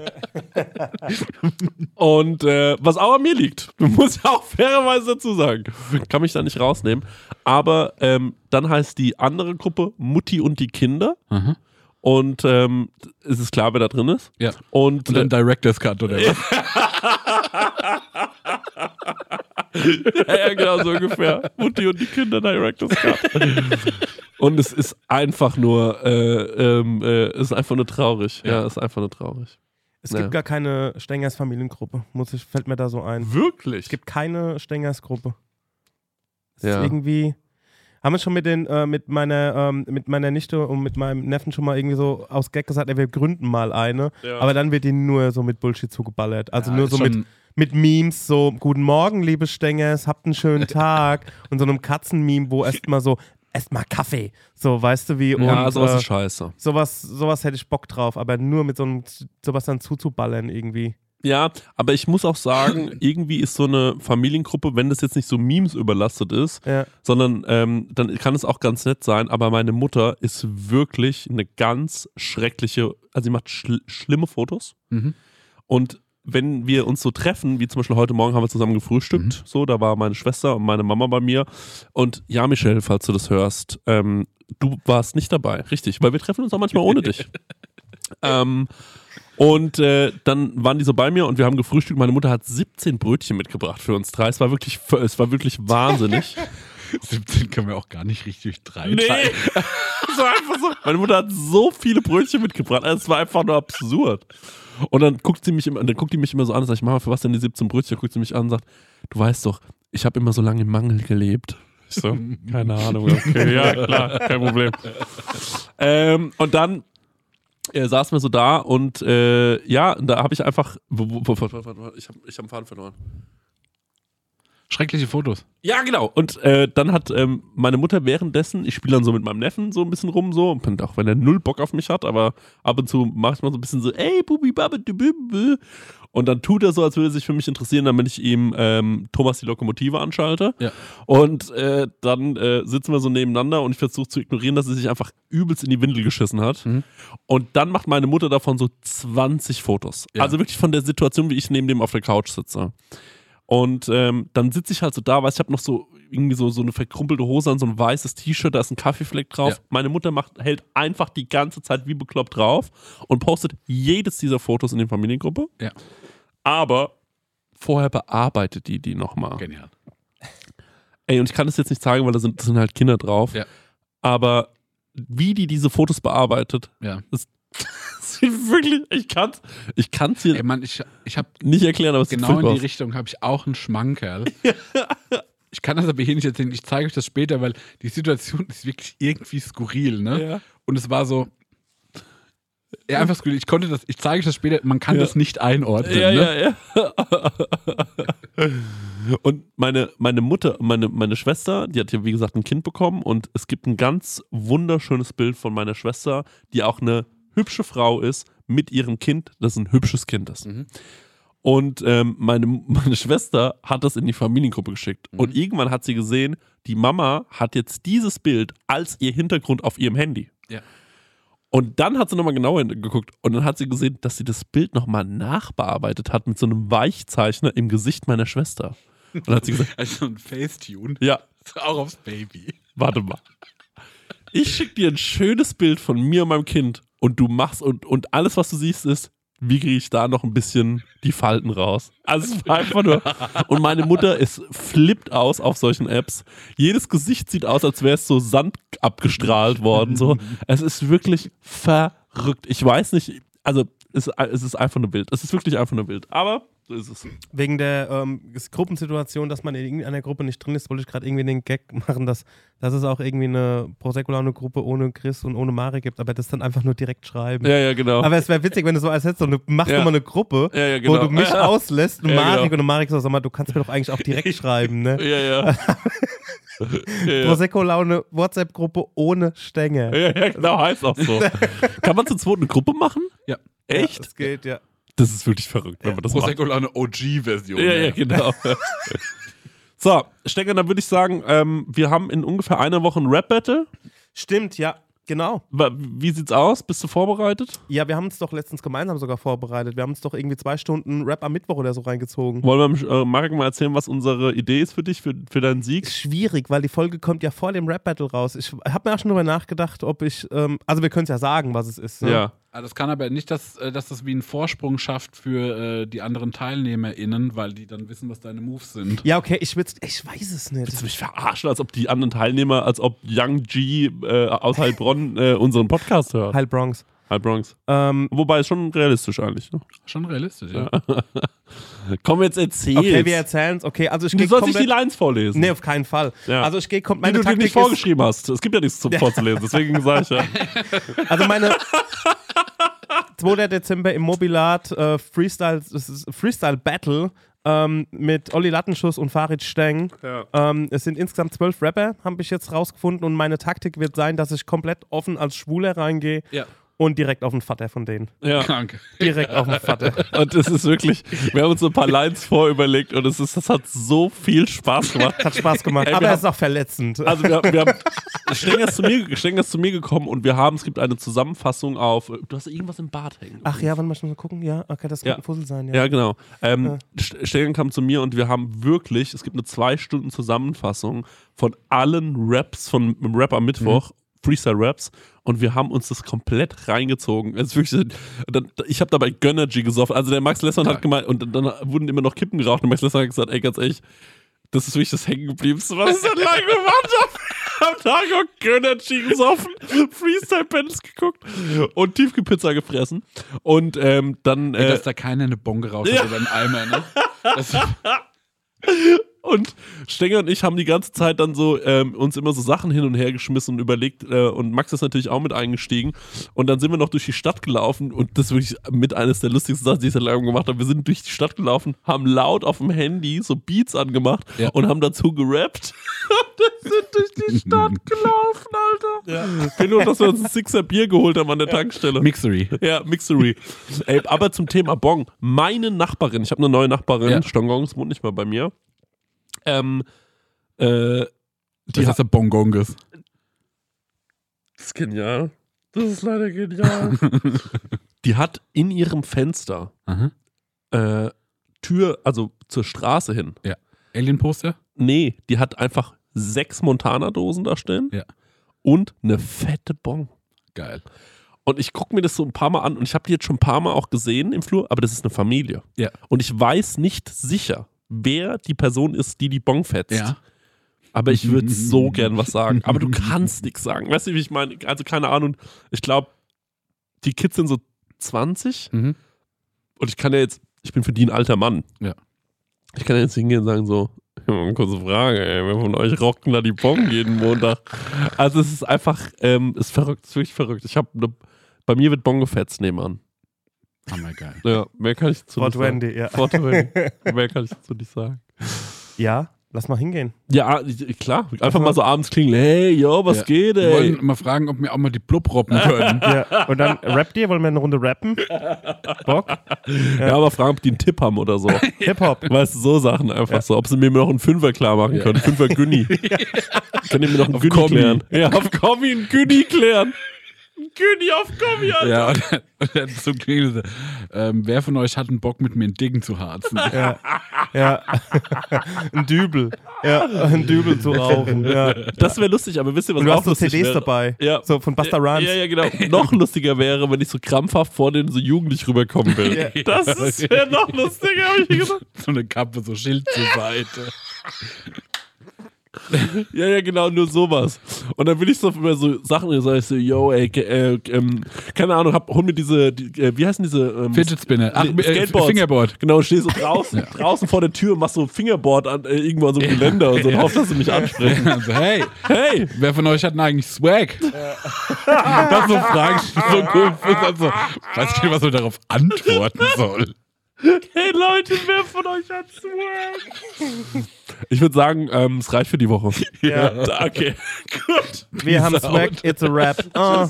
Und äh, was auch an mir liegt, muss ich auch fairerweise dazu sagen, kann mich da nicht rausnehmen. Aber ähm, dann heißt die andere Gruppe Mutti und die Kinder. Aha. Und ähm, es ist klar, wer da drin ist. Ja. Und, Und dann Director's Cut oder was? ja, ja, genau so ungefähr. Mutti und die Kinder Directors Cut. und es ist einfach nur, äh, ähm, äh, es ist einfach nur traurig. Ja, Ja. es ist einfach nur traurig. Es Ja. gibt gar keine Stengers Familiengruppe, muss ich, fällt mir da so ein. Wirklich? Es gibt keine Stengers Gruppe. Es Ja. ist irgendwie. Haben wir schon mit den, äh, mit meiner, ähm, mit meiner Nichte und mit meinem Neffen schon mal irgendwie so aus Gag gesagt, ey, wir gründen mal eine. Ja. Aber dann wird die nur so mit Bullshit zugeballert. Also Ja, nur so mit, mit Memes, so Guten Morgen, liebe Stengers, habt einen schönen Tag. und so einem Katzenmeme, wo erstmal so, esst mal Kaffee. So, weißt du wie? ja, und, sowas äh, ist scheiße. sowas, sowas hätte ich Bock drauf, aber nur mit so einem, sowas dann zuzuballern irgendwie. Ja, aber ich muss auch sagen, irgendwie ist so eine Familiengruppe, wenn das jetzt nicht so Memes überlastet ist, Ja. sondern ähm, dann kann es auch ganz nett sein, aber meine Mutter ist wirklich eine ganz schreckliche, also sie macht schl schlimme Fotos Mhm. und wenn wir uns so treffen, wie zum Beispiel heute Morgen haben wir zusammen gefrühstückt, Mhm. so, da war meine Schwester und meine Mama bei mir und ja, Michelle, falls du das hörst, ähm, du warst nicht dabei, richtig, weil wir treffen uns auch manchmal ohne dich. ähm, und äh, dann waren die so bei mir und wir haben gefrühstückt. Meine Mutter hat 17 Brötchen mitgebracht für uns drei. Es war wirklich, es war wirklich wahnsinnig. 17 können wir auch gar nicht richtig drei Nee. teilen. Es war einfach so. Meine Mutter hat so viele Brötchen mitgebracht. Es war einfach nur absurd. Und dann guckt sie mich immer, dann guckt die mich immer so an und sagt, Mama, für was denn die 17 Brötchen? Dann guckt sie mich an und sagt, du weißt doch, ich habe immer so lange im Mangel gelebt. Ich so, keine Ahnung. Okay, ja, klar, kein Problem. ähm, und dann äh, saßen wir so da und äh, ja, da habe ich einfach, ich habe ich hab einen Faden verloren. Schreckliche Fotos. Ja, genau. Und äh, dann hat ähm, meine Mutter währenddessen, ich spiele dann so mit meinem Neffen so ein bisschen rum, so, und auch wenn er null Bock auf mich hat, aber ab und zu mache ich mal so ein bisschen so, ey, Bubi, bu. Und dann tut er so, als würde er sich für mich interessieren, damit ich ihm ähm, Thomas die Lokomotive anschalte. Ja. Und äh, dann äh, sitzen wir so nebeneinander und ich versuche zu ignorieren, dass sie sich einfach übelst in die Windel geschissen hat. Mhm. Und dann macht meine Mutter davon so 20 Fotos. Ja. Also wirklich von der Situation, wie ich neben dem auf der Couch sitze. Und ähm, dann sitze ich halt so da, weil ich habe noch so irgendwie so, so eine verkrumpelte Hose an, so ein weißes T-Shirt, da ist ein Kaffeefleck drauf. Ja. Meine Mutter macht, hält einfach die ganze Zeit wie bekloppt drauf und postet jedes dieser Fotos in die Familiengruppe. Ja. Aber vorher bearbeitet die die nochmal. Genial. Ey, und ich kann das jetzt nicht sagen, weil da sind, da sind halt Kinder drauf. Ja. Aber wie die diese Fotos bearbeitet, Ja. sieht wirklich, ich kann's, ich kann's hier Ey, Mann, ich, ich habe nicht erklären, aber es genau in die. Richtung habe ich auch einen Schmankerl. Ich kann das aber hier nicht erzählen. Ich zeige euch das später, weil die Situation ist wirklich irgendwie skurril, ne? Ja. Und es war so. Ja, einfach skurril. Ich konnte das, ich zeige euch das später, man kann Ja. das nicht einordnen. Ja, ne? ja, ja. und meine, meine Mutter, meine, meine Schwester, die hat ja wie gesagt ein Kind bekommen und es gibt ein ganz wunderschönes Bild von meiner Schwester, die auch eine hübsche Frau ist mit ihrem Kind, das ein hübsches Kind ist. Mhm. Und ähm, meine, meine Schwester hat das in die Familiengruppe geschickt. Und irgendwann hat sie gesehen, die Mama hat jetzt dieses Bild als ihr Hintergrund auf ihrem Handy. Ja. Und dann hat sie nochmal genauer hingeguckt und dann hat sie gesehen, dass sie das Bild nochmal nachbearbeitet hat mit so einem Weichzeichner im Gesicht meiner Schwester. Und dann hat sie gesagt, Also ein Facetune. ja, Auch aufs Baby. warte mal. Ich schicke dir ein schönes Bild von mir und meinem Kind und du machst und, und alles, was du siehst, ist, wie kriege ich da noch ein bisschen die Falten raus? Also es war einfach nur. Und meine Mutter ist flippt aus auf solchen Apps. Jedes Gesicht sieht aus, als wäre es so Sand abgestrahlt worden. So. Es ist wirklich verrückt. Ich weiß nicht, also es, es ist einfach nur Bild. Es ist wirklich einfach nur Bild. Aber so ist es. Wegen der ähm, Gruppensituation, dass man in irgendeiner Gruppe nicht drin ist, wollte ich gerade irgendwie den Gag machen, dass, dass es auch irgendwie eine Prosecco-Laune-Gruppe ohne Chris und ohne Mari gibt, aber das dann einfach nur direkt schreiben. Ja, ja, genau. Aber es wäre witzig, wenn du so als hättest, so eine, machst Ja. du mal eine Gruppe, Ja, ja, wo genau. du mich Ja. auslässt und Ja, Marek genau. und Marek so, sag mal, du kannst mir doch eigentlich auch direkt schreiben, ne? ja, ja. ja, ja. Prosecco-Laune WhatsApp-Gruppe ohne Stängel. Ja, ja, genau, heißt auch so. Kann man zu zweit eine Gruppe machen? Ja. Echt? Das geht, ja. Das ist wirklich verrückt, wenn man das macht. Prosecco Laune OG-Version. Ja, ja, genau. so, Stecker, dann würde ich sagen, ähm, wir haben in ungefähr einer Woche ein Rap-Battle. Stimmt, ja, genau. Wie sieht's aus? Bist du vorbereitet? Ja, wir haben uns doch letztens gemeinsam sogar vorbereitet. Wir haben uns doch irgendwie zwei Stunden Rap am Mittwoch oder so reingezogen. Wollen wir äh, Marek mal erzählen, was unsere Idee ist für dich, für, für deinen Sieg? Schwierig, weil die Folge kommt ja vor dem Rap-Battle raus. Ich habe mir auch schon darüber nachgedacht, ob ich, ähm, also wir können es ja sagen, was es ist. Ne? Ja. Ah, Das kann aber nicht, dass, äh, dass das wie einen Vorsprung schafft für äh, die anderen TeilnehmerInnen, weil die dann wissen, was deine Moves sind. Ja, okay, ich, will's, ich weiß es nicht. Willst du mich verarschen, als ob die anderen Teilnehmer, als ob Young G äh, aus Heilbronn äh, unseren Podcast hört? Heil Bronx. Heilbronx. Ähm, Wobei, ist schon realistisch eigentlich. Ne? Schon realistisch, ja. Komm, jetzt erzähl. okay, wir erzählen es. Okay, also ich du sollst nicht die. Lines vorlesen. Nee, auf keinen Fall. Ja. Also ich gehe, kommt die meine du dir Taktik nicht ist, vorgeschrieben hast. Es gibt ja nichts zum vorzulesen, deswegen sage ich ja. Also meine 2. Dezember im Mobilat äh, Freestyle, Freestyle Battle ähm, mit Olli Lattenschuss und Farid Steng. Ja. Ähm, es sind insgesamt zwölf Rapper, habe ich jetzt rausgefunden. Und meine Taktik wird sein, dass ich komplett offen als Schwuler reingehe Ja. Und direkt auf den Vater von denen. ja. Krank. Direkt auf den Vater. Und es ist wirklich, wir haben uns so ein paar Lines vorüberlegt und es ist, das hat so viel Spaß gemacht. Hat Spaß gemacht. Ey, aber es ist auch verletzend. Also wir, wir haben, Stenger ist, zu mir, Stenger ist zu mir gekommen und wir haben, es gibt eine Zusammenfassung auf, du hast irgendwas im Bart hängen. Ach ja, wann mal schon mal gucken? Ja, okay, das Ja. könnte ein Fussel sein. Ja. Ja, genau. Ähm, Ja. Stenger kam zu mir und wir haben wirklich, es gibt eine zwei Stunden Zusammenfassung von allen Raps von dem Rap am Mittwoch, Freestyle-Raps, und wir haben uns das komplett reingezogen. Es wirklich, ich habe dabei Gönnergy gesoffen. Also der Max Lessmann hat gemeint, und dann wurden immer noch Kippen geraucht und Max Lessmann hat gesagt, ey, ganz ehrlich, das ist wirklich das Hängengebliebenste, was ich seit langem gemacht habe. Am Tag auch Gönnergy gesoffen, Freestyle-Panels geguckt und Tiefkühlpizza gefressen. Und ähm, dann... Äh, dass da keiner eine Bon geraucht hat oder einen Eimer, ne? Das, Und Stenger und ich haben die ganze Zeit dann so ähm, uns immer so Sachen hin und her geschmissen und überlegt. Äh, und Max ist natürlich auch mit eingestiegen. Und dann sind wir noch durch die Stadt gelaufen. Und das ist wirklich mit eines der lustigsten Sachen, die ich seit langem gemacht habe. Wir sind durch die Stadt gelaufen, haben laut auf dem Handy so Beats angemacht Ja. und haben dazu gerappt. und sind durch die Stadt gelaufen, Alter. Ja. Ich nur, dass wir uns ein Sixer Bier geholt haben an der Tankstelle. Mixery. Ja, Mixery. Ey, aber zum Thema Bong. Meine Nachbarin, ich habe eine neue Nachbarin, Ja. Stongongs wohnt nicht mal bei mir. Ähm, äh, die Das hat, ist der Bongonges. das ist genial. Das ist leider genial. die hat in ihrem Fenster äh, Tür, also zur Straße hin. Alien-Poster? Nee, die hat einfach sechs Montana-Dosen da stehen Ja. und eine fette Bong. Geil. Und ich gucke mir das so ein paar Mal an und ich habe die jetzt schon ein paar Mal auch gesehen im Flur, aber das ist eine Familie. Ja. Und ich weiß nicht sicher, wer die Person ist, die die Bon fetzt. Ja. Aber ich würde so gern was sagen. Aber du kannst nichts sagen. Weißt du, wie ich meine? Also keine Ahnung. Ich glaube, die Kids sind so 20 Mhm. und ich kann ja jetzt, ich bin für die ein alter Mann. Ja. Ich kann ja jetzt hingehen und sagen so, kurze Frage, ey, wer von euch rockt da die Bon jeden Montag? Also es ist einfach, ähm, ist verrückt, ist wirklich verrückt. Ich habe, ne, bei mir wird Bon gefetzt nebenan. Hammergeil. Ja, mehr kann ich nicht sagen. 420, ja. 420. mehr kann ich dazu nicht sagen. Ja, Lass mal hingehen. Ja, klar. Einfach mal so abends klingeln. Hey, yo, was Ja. geht, Wir ey? wollen mal fragen, ob wir auch mal die Blub robben können. Ja. Und dann rappt ihr? Wollen wir eine Runde rappen? Bock? Ja, aber fragen, ob die einen Tipp haben oder so. Hip-Hop. Weißt du, so Sachen einfach so. Ob sie mir noch einen Fünfer klar machen können. Fünfer Günni. Können die mir noch einen Auf Günni Kommi. klären? Ja, auf Kommi einen Günni klären. Ein Günni auf Kommi, Alter. Ja, und dann, und dann so es, ähm, wer von euch hat einen Bock, mit mir einen Dicken zu harzen? Ja. ja. ein Dübel. Ja, ein Dübel zu rauchen. Ja. Das wäre lustig, aber wisst ihr, was Und du auch hast so CDs wäre? dabei. Ja. So von Buster Rhymes. Ja, ja, genau. noch lustiger wäre, wenn ich so krampfhaft vor denen so jugendlich rüberkommen will. Das wäre noch lustiger, habe ich gesagt. So eine Kappe, so Schild zur Seite. Ja, ja, genau, nur sowas. Und dann will ich so über so Sachen, da sag ich so, yo, ey, äh, ähm, keine Ahnung, hab, hol mir diese, die, äh, wie heißen diese? Ähm, Fidget Spinner. Ach, Nee, äh, Skateboards. Fingerboard. Genau, stehst so draußen, draußen vor der Tür und machst so Fingerboard an, äh, irgendwo an so einem Geländer und so und hoffst, dass sie mich ansprechen. Also, hey, Hey! wer von euch hat denn eigentlich Swag? Das so Fragen, so komisch sind. Also, weiß ich nicht, was man darauf antworten soll. Hey Leute, wer von euch hat Swag? Ich würde sagen, ähm, es reicht für die Woche. Ja. Okay, gut. Wir haben Swag, it's a rap. Ah.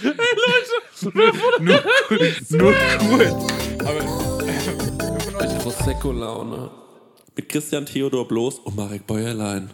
Nur kurz. Prosecco-Laune. Mit Christian Theodor Bloß und Marek Bäuerlein.